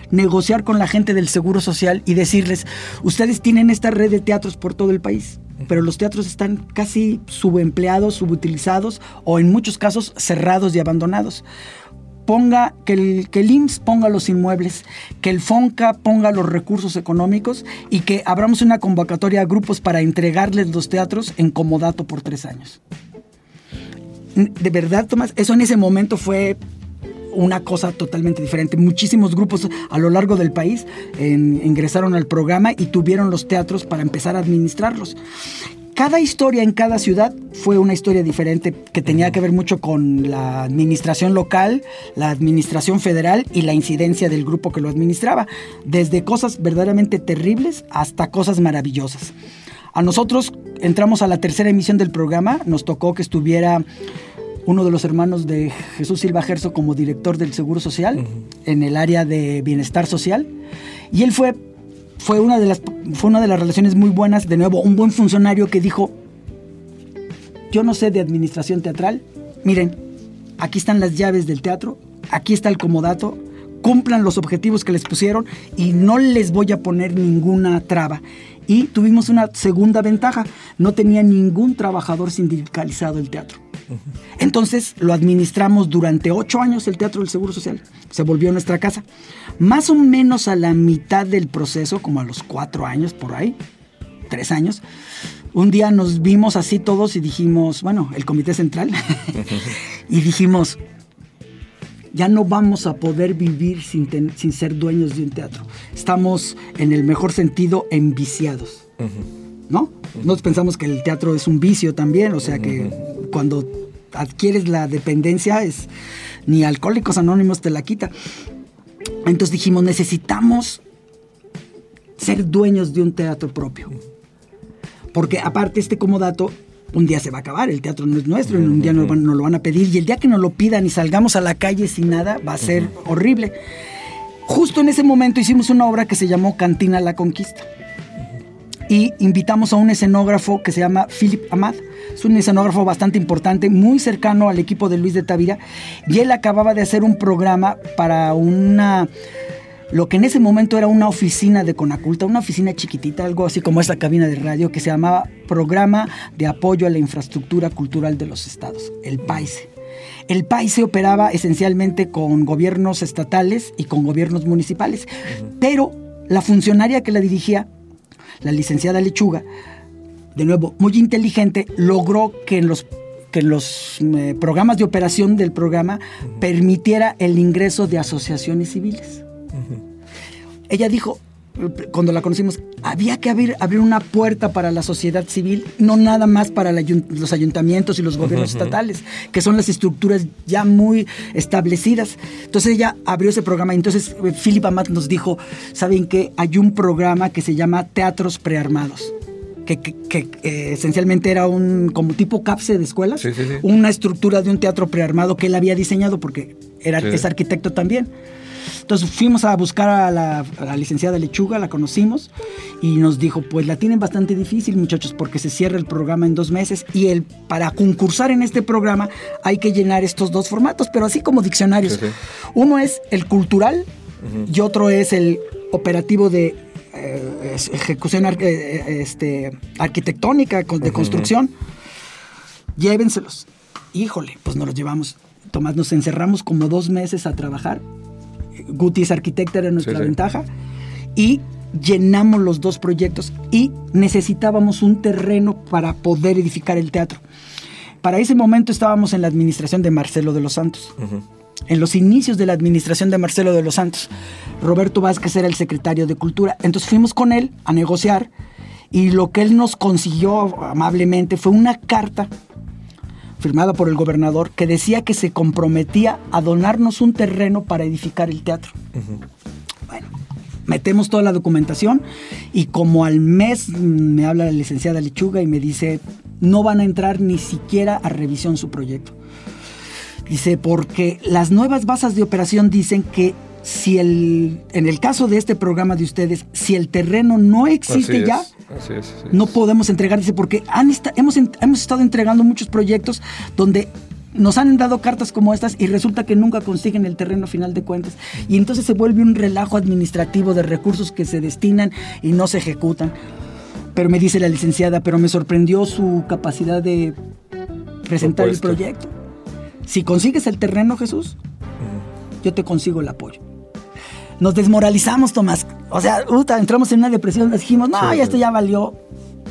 negociar con la gente del Seguro Social y decirles, ustedes tienen esta red de teatros por todo el país, pero los teatros están casi subempleados, subutilizados o en muchos casos cerrados y abandonados ponga, que el, que el IMSS ponga los inmuebles, que el FONCA ponga los recursos económicos y que abramos una convocatoria a grupos para entregarles los teatros en comodato por tres años. De verdad, Tomás, eso en ese momento fue una cosa totalmente diferente. Muchísimos grupos a lo largo del país ingresaron al programa y tuvieron los teatros para empezar a administrarlos cada historia en cada ciudad fue una historia diferente que tenía que ver mucho con la administración local, la administración federal y la incidencia del grupo que lo administraba, desde cosas verdaderamente terribles hasta cosas maravillosas. A nosotros entramos a la tercera emisión del programa, nos tocó que estuviera uno de los hermanos de Jesús Silva Gerso como director del Seguro Social en el área de bienestar social y él fue fue una de las fue una de las relaciones muy buenas, de nuevo, un buen funcionario que dijo, yo no sé de administración teatral, miren, aquí están las llaves del teatro, aquí está el comodato, cumplan los objetivos que les pusieron y no les voy a poner ninguna traba. Y tuvimos una segunda ventaja, no tenía ningún trabajador sindicalizado el teatro. Entonces lo administramos durante ocho años el Teatro del Seguro Social. Se volvió nuestra casa. Más o menos a la mitad del proceso, como a los cuatro años por ahí, tres años, un día nos vimos así todos y dijimos, bueno, el comité central, y dijimos, ya no vamos a poder vivir sin, sin, ser dueños de un teatro. Estamos, en el mejor sentido, enviciados. ¿No? Nosotros pensamos que el teatro es un vicio también, o sea que cuando adquieres la dependencia es ni alcohólicos anónimos te la quita. Entonces dijimos, necesitamos ser dueños de un teatro propio. Porque aparte este como dato, un día se va a acabar, el teatro no es nuestro, en un día nos, lo van a pedir y el día que nos lo pidan y salgamos a la calle sin nada va a ser horrible. Justo en ese momento hicimos una obra que se llamó Cantina La Conquista y invitamos a un escenógrafo que se llama Philip Amad. Es un escenógrafo bastante importante, muy cercano al equipo de Luis de Tavira y él acababa de hacer un programa para una lo que en ese momento era una oficina de Conaculta, una oficina chiquitita, algo así como esta cabina de radio, que se llamaba Programa de Apoyo a la Infraestructura Cultural de los Estados, el PAISE. El PAISE operaba esencialmente con gobiernos estatales y con gobiernos municipales, pero la funcionaria que la dirigía, la licenciada Lechuga, de nuevo, muy inteligente, logró que en los que los eh, programas de operación del programa permitiera el ingreso de asociaciones civiles. Ella dijo, cuando la conocimos, había que abrir, abrir una puerta para la sociedad civil, no nada más para los ayuntamientos y los gobiernos estatales, que son las estructuras ya muy establecidas. Entonces ella abrió ese programa y entonces eh, Philip Amat nos dijo, ¿saben qué? Hay un programa que se llama Teatros Prearmados. Que, eh, esencialmente era un como tipo CAPSE de escuelas, una estructura de un teatro prearmado que él había diseñado porque era, es arquitecto también. Entonces fuimos a buscar a la, licenciada Lechuga, la conocimos y nos dijo, pues la tienen bastante difícil muchachos porque se cierra el programa en dos meses y el, para concursar en este programa hay que llenar estos dos formatos, pero así como diccionarios. Uno es el cultural y otro es el operativo de eh, ejecución eh, este, arquitectónica, de construcción. Llévenselos. Híjole, pues nos los llevamos. Tomás, nos encerramos como dos meses a trabajar Guti es arquitecta, era nuestra ventaja. Y llenamos los dos proyectos y necesitábamos un terreno para poder edificar el teatro. Para ese momento estábamos en la administración de Marcelo de los Santos. En los inicios de la administración de Marcelo de los Santos. Roberto Vázquez era el secretario de Cultura. Entonces fuimos con él a negociar y lo que él nos consiguió amablemente fue una carta firmada por el gobernador, que decía que se comprometía a donarnos un terreno para edificar el teatro. Bueno, metemos toda la documentación y como al mes me habla la licenciada Lechuga y me dice, no van a entrar ni siquiera a revisión su proyecto. Dice, porque las nuevas bases de operación dicen que si el, en el caso de este programa de ustedes, si el terreno no existe ya, no podemos entregar, dice, porque han hemos, hemos estado entregando muchos proyectos donde nos han dado cartas como estas y resulta que nunca consiguen el terreno final de cuentas. Y entonces se vuelve un relajo administrativo de recursos que se destinan y no se ejecutan. Pero me dice la licenciada, pero me sorprendió su capacidad de presentar el proyecto. Si consigues el terreno, Jesús, yo te consigo el apoyo nos desmoralizamos, Tomás. O sea, entramos en una depresión, dijimos, no, ya esto ya valió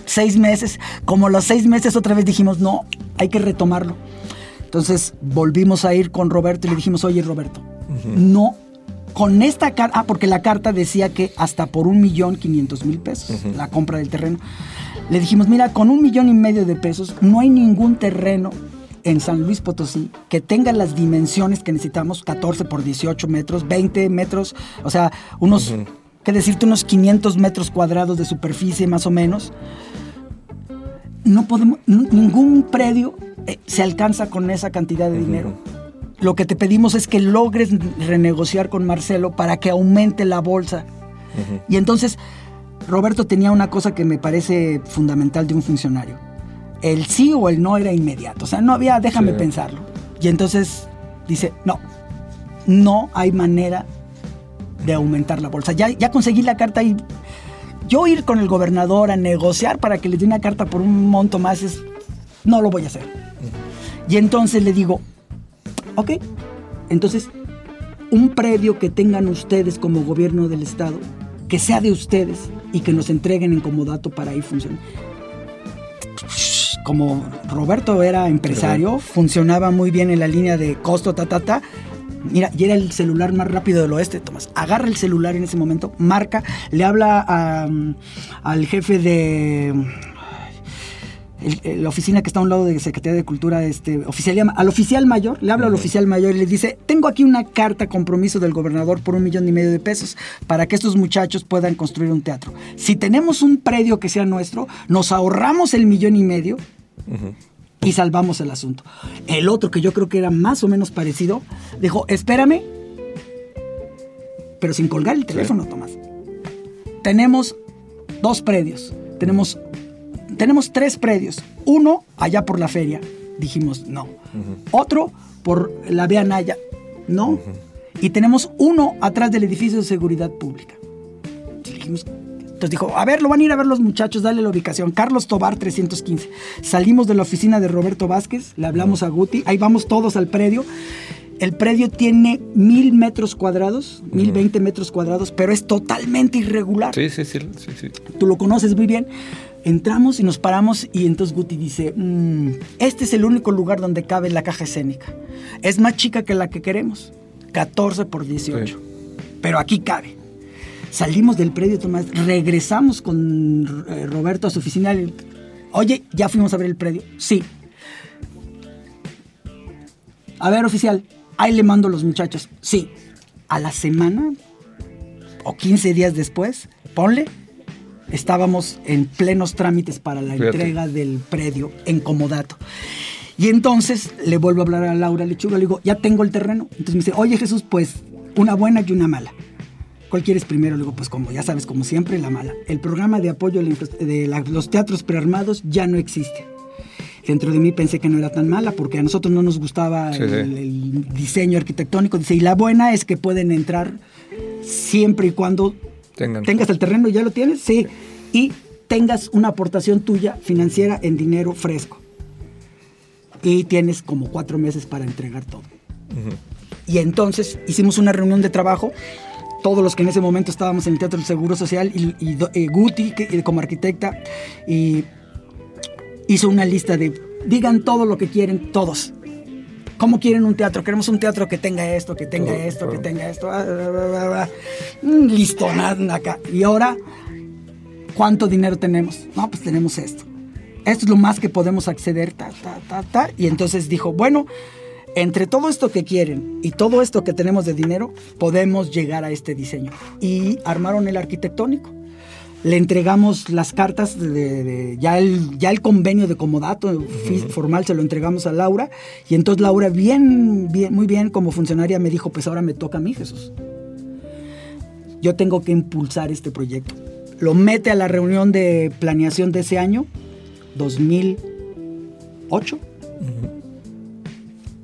seis meses. Como los seis meses otra vez dijimos, no, hay que retomarlo. Entonces volvimos a ir con Roberto y le dijimos, oye Roberto, no, con esta carta, ah, porque la carta decía que hasta por un millón quinientos mil pesos, la compra del terreno. Le dijimos, mira, con un millón y medio de pesos no hay ningún terreno en San Luis Potosí que tenga las dimensiones que necesitamos, 14 por 18 metros, 20 metros, o sea, unos, qué decirte, unos 500 metros cuadrados de superficie más o menos. No podemos, ningún predio eh, se alcanza con esa cantidad de dinero. Lo que te pedimos es que logres renegociar con Marcelo para que aumente la bolsa. Y entonces, Roberto tenía una cosa que me parece fundamental de un funcionario el sí o el no era inmediato. O sea, no había, déjame pensarlo. Y entonces dice, no, no hay manera de aumentar la bolsa. Ya, ya conseguí la carta y yo ir con el gobernador a negociar para que le dé una carta por un monto más es, no lo voy a hacer. Y entonces le digo, ok, entonces un predio que tengan ustedes como gobierno del Estado, que sea de ustedes y que nos entreguen en comodato para ahí funcionar. Como Roberto era empresario, funcionaba muy bien en la línea de costo, ta, ta, ta. Mira, y era el celular más rápido del oeste, Tomás. Agarra el celular en ese momento, marca, le habla a, al jefe de la oficina que está a un lado de Secretaría de Cultura, este, oficial, al oficial mayor, le habla al oficial mayor y le dice, tengo aquí una carta compromiso del gobernador por un millón y medio de pesos para que estos muchachos puedan construir un teatro. Si tenemos un predio que sea nuestro, nos ahorramos el millón y medio y salvamos el asunto. El otro, que yo creo que era más o menos parecido, dijo, espérame, pero sin colgar el teléfono, Tomás. Tenemos dos predios, tenemos tenemos tres predios. Uno allá por la feria. Dijimos, no. Otro por la Vía Naya. No. Y tenemos uno atrás del edificio de seguridad pública. Entonces dijo, a ver, lo van a ir a ver los muchachos, dale la ubicación. Carlos Tobar 315. Salimos de la oficina de Roberto Vázquez, le hablamos a Guti, ahí vamos todos al predio. El predio tiene mil metros cuadrados, mil veinte metros cuadrados, pero es totalmente irregular. Sí, sí, sí, sí, sí. Tú lo conoces muy bien. Entramos y nos paramos y entonces Guti dice, mm, este es el único lugar donde cabe la caja escénica. Es más chica que la que queremos, 14 por 18. Pero aquí cabe. Salimos del predio, Tomás, regresamos con eh, Roberto a su oficina. Oye, ¿ya fuimos a ver el predio? Sí. A ver, oficial, ahí le mando a los muchachos. Sí. A la semana o 15 días después, ponle estábamos en plenos trámites para la entrega del predio en comodato. Y entonces le vuelvo a hablar a Laura Lechuga, le digo, ya tengo el terreno. Entonces me dice, oye Jesús, pues una buena y una mala. ¿Cuál quieres primero? Le digo, pues como ya sabes, como siempre, la mala. El programa de apoyo de los teatros prearmados ya no existe. Dentro de mí pensé que no era tan mala porque a nosotros no nos gustaba el, diseño arquitectónico. Dice, y la buena es que pueden entrar siempre y cuando tengas el terreno, ya lo tienes, sí, y tengas una aportación tuya financiera en dinero fresco. Y tienes como cuatro meses para entregar todo. Y entonces hicimos una reunión de trabajo, todos los que en ese momento estábamos en el Teatro del Seguro Social, y, y, Guti que, como arquitecta, y hizo una lista de, digan todo lo que quieren, todos. ¿Cómo quieren un teatro? Queremos un teatro que tenga esto, que tenga esto, que tenga esto. Ah, mm, listo, nada acá. Y ahora, ¿cuánto dinero tenemos? No, pues tenemos esto. Esto es lo más que podemos acceder, ta, ta, ta, ta. Y entonces dijo, bueno, entre todo esto que quieren y todo esto que tenemos de dinero, podemos llegar a este diseño. Y armaron el arquitectónico. Le entregamos las cartas de, ya el ya el convenio de comodato formal se lo entregamos a Laura. Y entonces Laura bien bien muy bien como funcionaria me dijo pues ahora me toca a mí Jesús. Yo tengo que impulsar este proyecto lo mete a la reunión de planeación de ese año 2008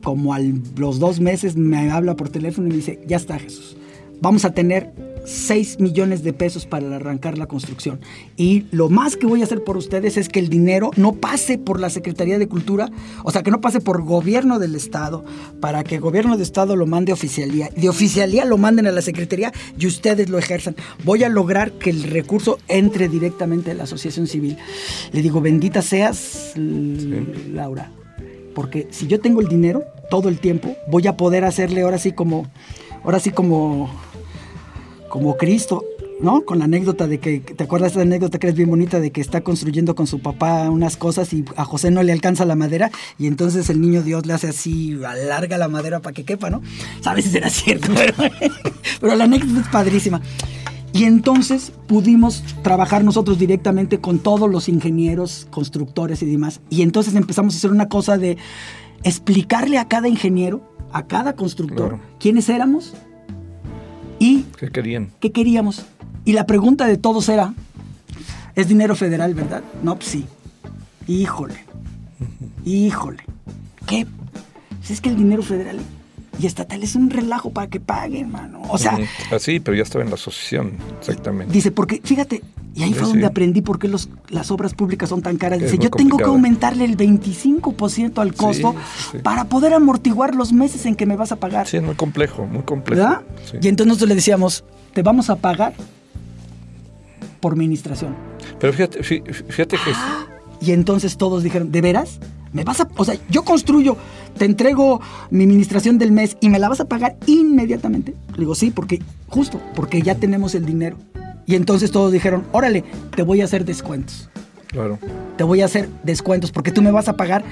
como a los dos meses me habla por teléfono y me dice ya está Jesús vamos a tener 6 millones de pesos para arrancar la construcción. Y lo más que voy a hacer por ustedes es que el dinero no pase por la Secretaría de Cultura, o sea, que no pase por gobierno del Estado, para que el gobierno del Estado lo mande a oficialía, de oficialía lo manden a la Secretaría y ustedes lo ejerzan. Voy a lograr que el recurso entre directamente a la asociación civil. Le digo, bendita seas, Laura, porque si yo tengo el dinero todo el tiempo, voy a poder hacerle ahora sí como, ahora sí como como Cristo, ¿no? Con la anécdota de que, ¿te acuerdas de la anécdota que es bien bonita de que está construyendo con su papá unas cosas y a José no le alcanza la madera y entonces el niño Dios le hace así, alarga la madera para que quepa, ¿no? Sabes si será cierto, pero, la anécdota es padrísima. Y entonces pudimos trabajar nosotros directamente con todos los ingenieros, constructores y demás. Y entonces empezamos a hacer una cosa de explicarle a cada ingeniero, a cada constructor, quiénes éramos, ¿Y qué querían? ¿Qué queríamos? Y la pregunta de todos era, ¿es dinero federal, verdad? No, pues sí. Híjole. Híjole. ¿Qué? Pues es que el dinero federal y estatal es un relajo para que paguen, mano. O sea... Así, ah, pero ya estaba en la asociación, exactamente. Dice, porque fíjate, Y ahí fue donde sí. aprendí por qué los, las obras públicas son tan caras. Dice, yo tengo que aumentarle el 25% al costo sí, para poder amortiguar los meses en que me vas a pagar. Sí, es muy complejo, muy complejo. ¿Verdad? Y entonces nosotros le decíamos, te vamos a pagar por administración. Pero fíjate, fí- fíjate que Y entonces todos dijeron, ¿de veras? ¿Me vas a...? O sea, yo construyo, te entrego mi administración del mes y me la vas a pagar inmediatamente. Le digo, sí, porque justo, porque ya tenemos el dinero. Y entonces todos dijeron, órale, te voy a hacer descuentos. claro, Te voy a hacer descuentos porque tú me vas a pagar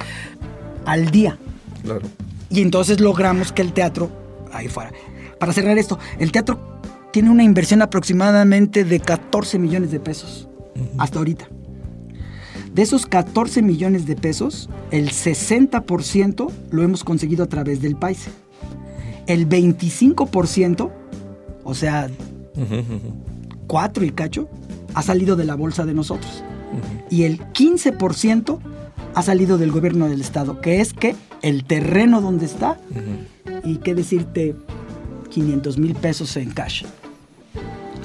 al día. claro. Y entonces logramos que el teatro, ahí fuera. Para cerrar esto, el teatro tiene una inversión aproximadamente de 14 millones de pesos hasta ahorita. De esos 14 millones de pesos, el 60% lo hemos conseguido a través del país. El 25%, o sea, Ujú, ujú, cuatro y cacho, ha salido de la bolsa de nosotros. Y el 15% ha salido del gobierno del estado, que es que el terreno donde está y qué decirte 500 mil pesos en cash.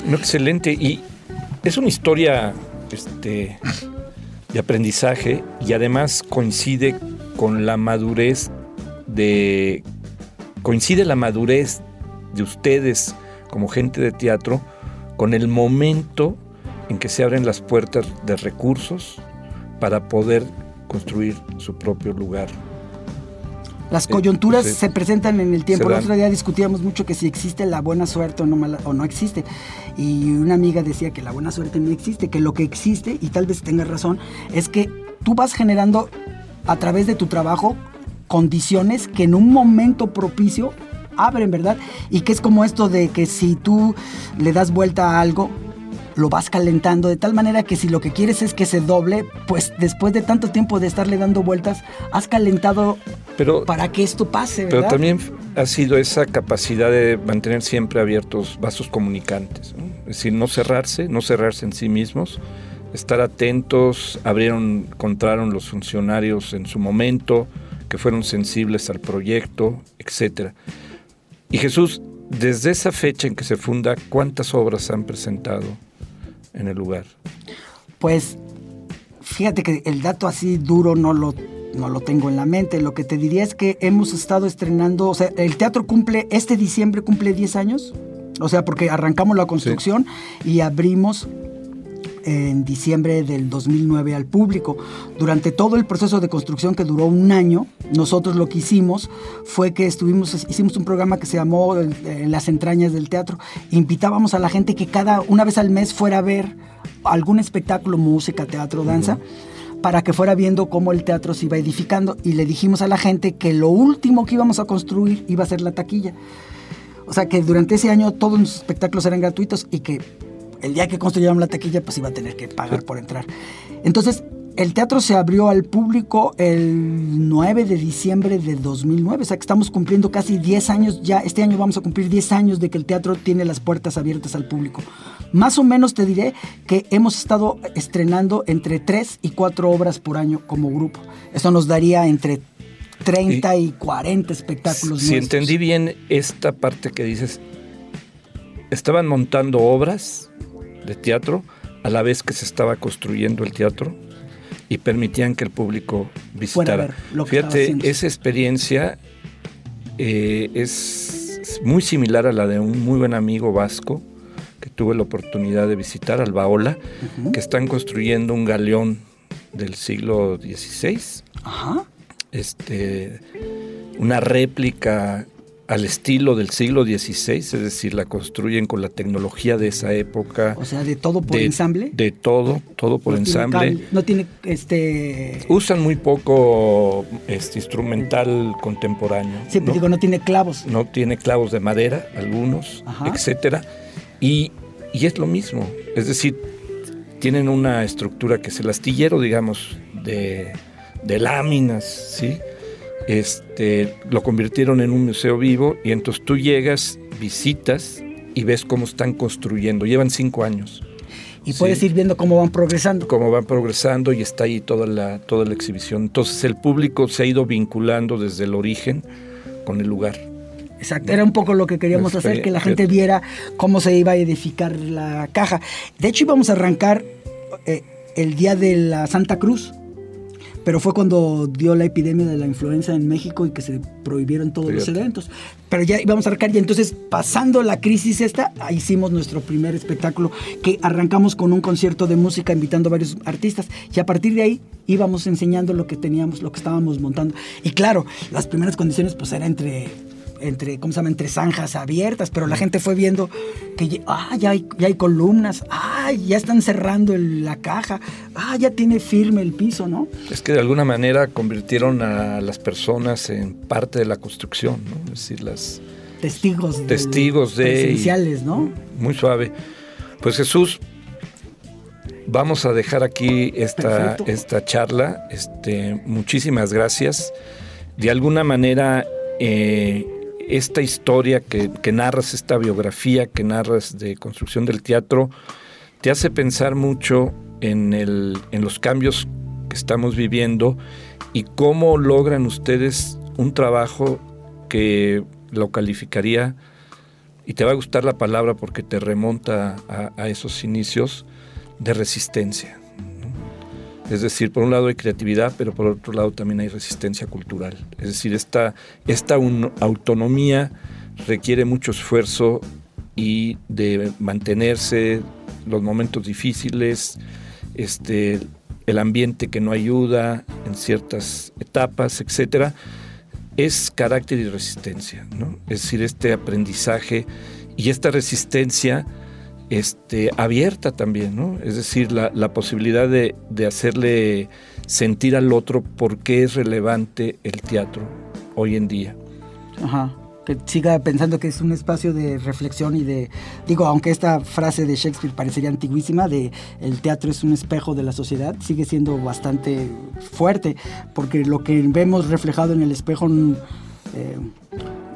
No, excelente. Y es una historia este, de aprendizaje y además coincide con la madurez de. coincide la madurez de ustedes como gente de teatro con el momento en que se abren las puertas de recursos para poder construir su propio lugar. Las Sí, coyunturas se presentan en el tiempo. El otro día discutíamos mucho que si existe la buena suerte o no, mala- o no existe. Y una amiga decía que la buena suerte no existe, que lo que existe, y tal vez tengas razón, es que tú vas generando a través de tu trabajo condiciones que en un momento propicio abren, ¿verdad? Y que es como esto de que si tú le das vuelta a algo, lo vas calentando de tal manera que si lo que quieres es que se doble, pues después de tanto tiempo de estarle dando vueltas, has calentado Pero para que esto pase, ¿verdad? Pero también ha sido esa capacidad de mantener siempre abiertos vasos comunicantes. ¿no? Es decir, no cerrarse, no cerrarse en sí mismos, estar atentos, abrieron, encontraron los funcionarios en su momento, que fueron sensibles al proyecto, etcétera. Y Jesús, desde esa fecha en que se funda, ¿cuántas obras han presentado en el lugar? Pues fíjate que el dato así duro no lo, no lo tengo en la mente. Lo que te diría es que hemos estado estrenando, o sea, el teatro cumple, este diciembre cumple 10 años. O sea, porque arrancamos la construcción y abrimos en diciembre del 2009 al público. Durante todo el proceso de construcción que duró un año, nosotros lo que hicimos fue que estuvimos, hicimos un programa que se llamó eh, Las entrañas del teatro. Invitábamos a la gente que cada una vez al mes fuera a ver algún espectáculo, música, teatro, danza. para que fuera viendo cómo el teatro se iba edificando y le dijimos a la gente que lo último que íbamos a construir iba a ser la taquilla. O sea que durante ese año todos los espectáculos eran gratuitos y que el día que construyeron la taquilla pues iba a tener que pagar por entrar. Entonces el teatro se abrió al público el 9 de diciembre del 2009, o sea que estamos cumpliendo casi 10 años ya, este año vamos a cumplir 10 años de que el teatro tiene las puertas abiertas al público. Más o menos te diré que hemos estado estrenando entre 3 y 4 obras por año como grupo. Eso nos daría entre 30 y, 40 espectáculos. Si nuestros. entendí bien esta parte que dices, estaban montando obras de teatro a la vez que se estaba construyendo el teatro y permitían que el público visitara. ver lo que Fíjate, esa experiencia eh, es muy similar a la de un muy buen amigo vasco que tuve la oportunidad de visitar, Albaola, que están construyendo un galeón del siglo XVI Ajá. este, una réplica al estilo del siglo XVI, es decir, la construyen con la tecnología de esa época. O sea, de todo por de, ensamble. De todo, todo por No tiene ensamble. cable, no tiene este. Usan muy poco este, instrumental contemporáneo. Sí, pero ¿no? digo, no tiene clavos. no tiene clavos de madera, algunos, Ajá. etcétera. Y, y es lo mismo. Es decir, tienen una estructura que es el astillero, digamos, de, de láminas, ¿sí? Este, lo convirtieron en un museo vivo y entonces tú llegas, visitas y ves cómo están construyendo. Llevan cinco años. Y Sí. puedes ir viendo cómo van progresando. Cómo van progresando y está ahí toda la, toda la exhibición. Entonces el público se ha ido vinculando desde el origen con el lugar. Exacto, era un poco lo que queríamos hacer, que la gente viera cómo se iba a edificar la caja. De hecho, íbamos a arrancar eh, el día de la Santa Cruz, pero fue cuando dio la epidemia de la influenza en México y que se prohibieron todos los eventos. Pero ya íbamos a arrancar y entonces pasando la crisis esta, hicimos nuestro primer espectáculo que arrancamos con un concierto de música invitando a varios artistas y a partir de ahí íbamos enseñando lo que teníamos, lo que estábamos montando. Y claro, las primeras condiciones pues era entre entre, ¿cómo se llama? Entre zanjas abiertas, pero la gente fue viendo que ah, ya, hay, ya hay columnas, ah, ya están cerrando la caja, ah, ya tiene firme el piso, ¿no? Es que de alguna manera convirtieron a las personas en parte de la construcción, ¿no? Es decir, las... Testigos. Testigos de... Presenciales, ¿no? Muy suave. Pues Jesús, vamos a dejar aquí esta, esta charla. Este, muchísimas gracias. De alguna manera... Eh, esta historia que, narras, esta biografía que narras de construcción del teatro, te hace pensar mucho en, el, en los cambios que estamos viviendo y cómo logran ustedes un trabajo que lo calificaría, y te va a gustar la palabra porque te remonta a esos inicios, de resistencia. Es decir, por un lado hay creatividad, pero por otro lado también hay resistencia cultural. Es decir, esta, esta autonomía requiere mucho esfuerzo y de mantenerse los momentos difíciles, este, el ambiente que no ayuda en ciertas etapas, etcétera, es carácter y resistencia. Es decir, este aprendizaje y esta resistencia este, abierta también, ¿no? Es decir, la, posibilidad de, hacerle sentir al otro por qué es relevante el teatro hoy en día. Ajá. Que siga pensando que es un espacio de reflexión y de, digo, aunque esta frase de Shakespeare parecería antiguísima, de el teatro es un espejo de la sociedad, sigue siendo bastante fuerte, porque lo que vemos reflejado en el espejo eh,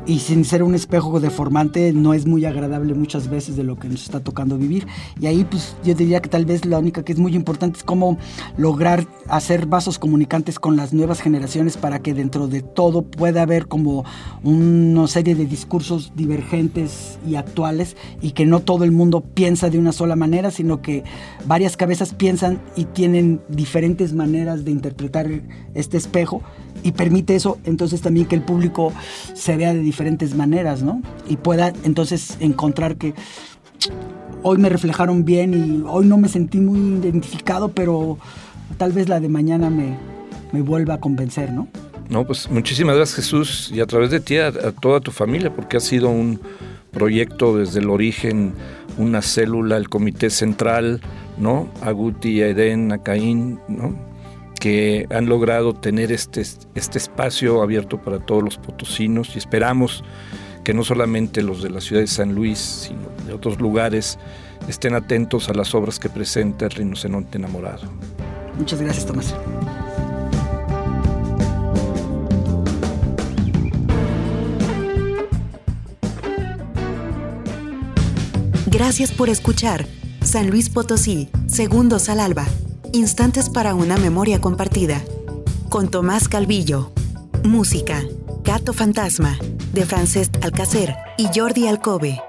y sin ser un espejo deformante no es muy agradable muchas veces de lo que nos está tocando vivir. Y ahí pues yo diría que tal vez la única que es muy importante es cómo lograr hacer vasos comunicantes con las nuevas generaciones para que dentro de todo pueda haber como una serie de discursos divergentes y actuales y que no todo el mundo piensa de una sola manera, sino que varias cabezas piensan y tienen diferentes maneras de interpretar este espejo y permite eso entonces también que el público se vea de diferentes maneras, ¿no? Y pueda entonces encontrar que hoy me reflejaron bien y hoy no me sentí muy identificado, pero tal vez la de mañana me, me vuelva a convencer, ¿no? No, pues muchísimas gracias Jesús y a través de ti a, toda tu familia, porque ha sido un proyecto desde el origen, una célula, el comité central, ¿no? A Guti, a Eden, a Caín, ¿no? Que han logrado tener este, este espacio abierto para todos los potosinos y esperamos que no solamente los de la ciudad de San Luis, sino de otros lugares, estén atentos a las obras que presenta el rinoceronte enamorado. Muchas gracias, Tomás. Gracias por escuchar San Luis Potosí, Segundos al Alba. Instantes para una memoria compartida. Con Tomás Calvillo. Música. Gato Fantasma. De Francesc Alcacer y Jordi Alcobe.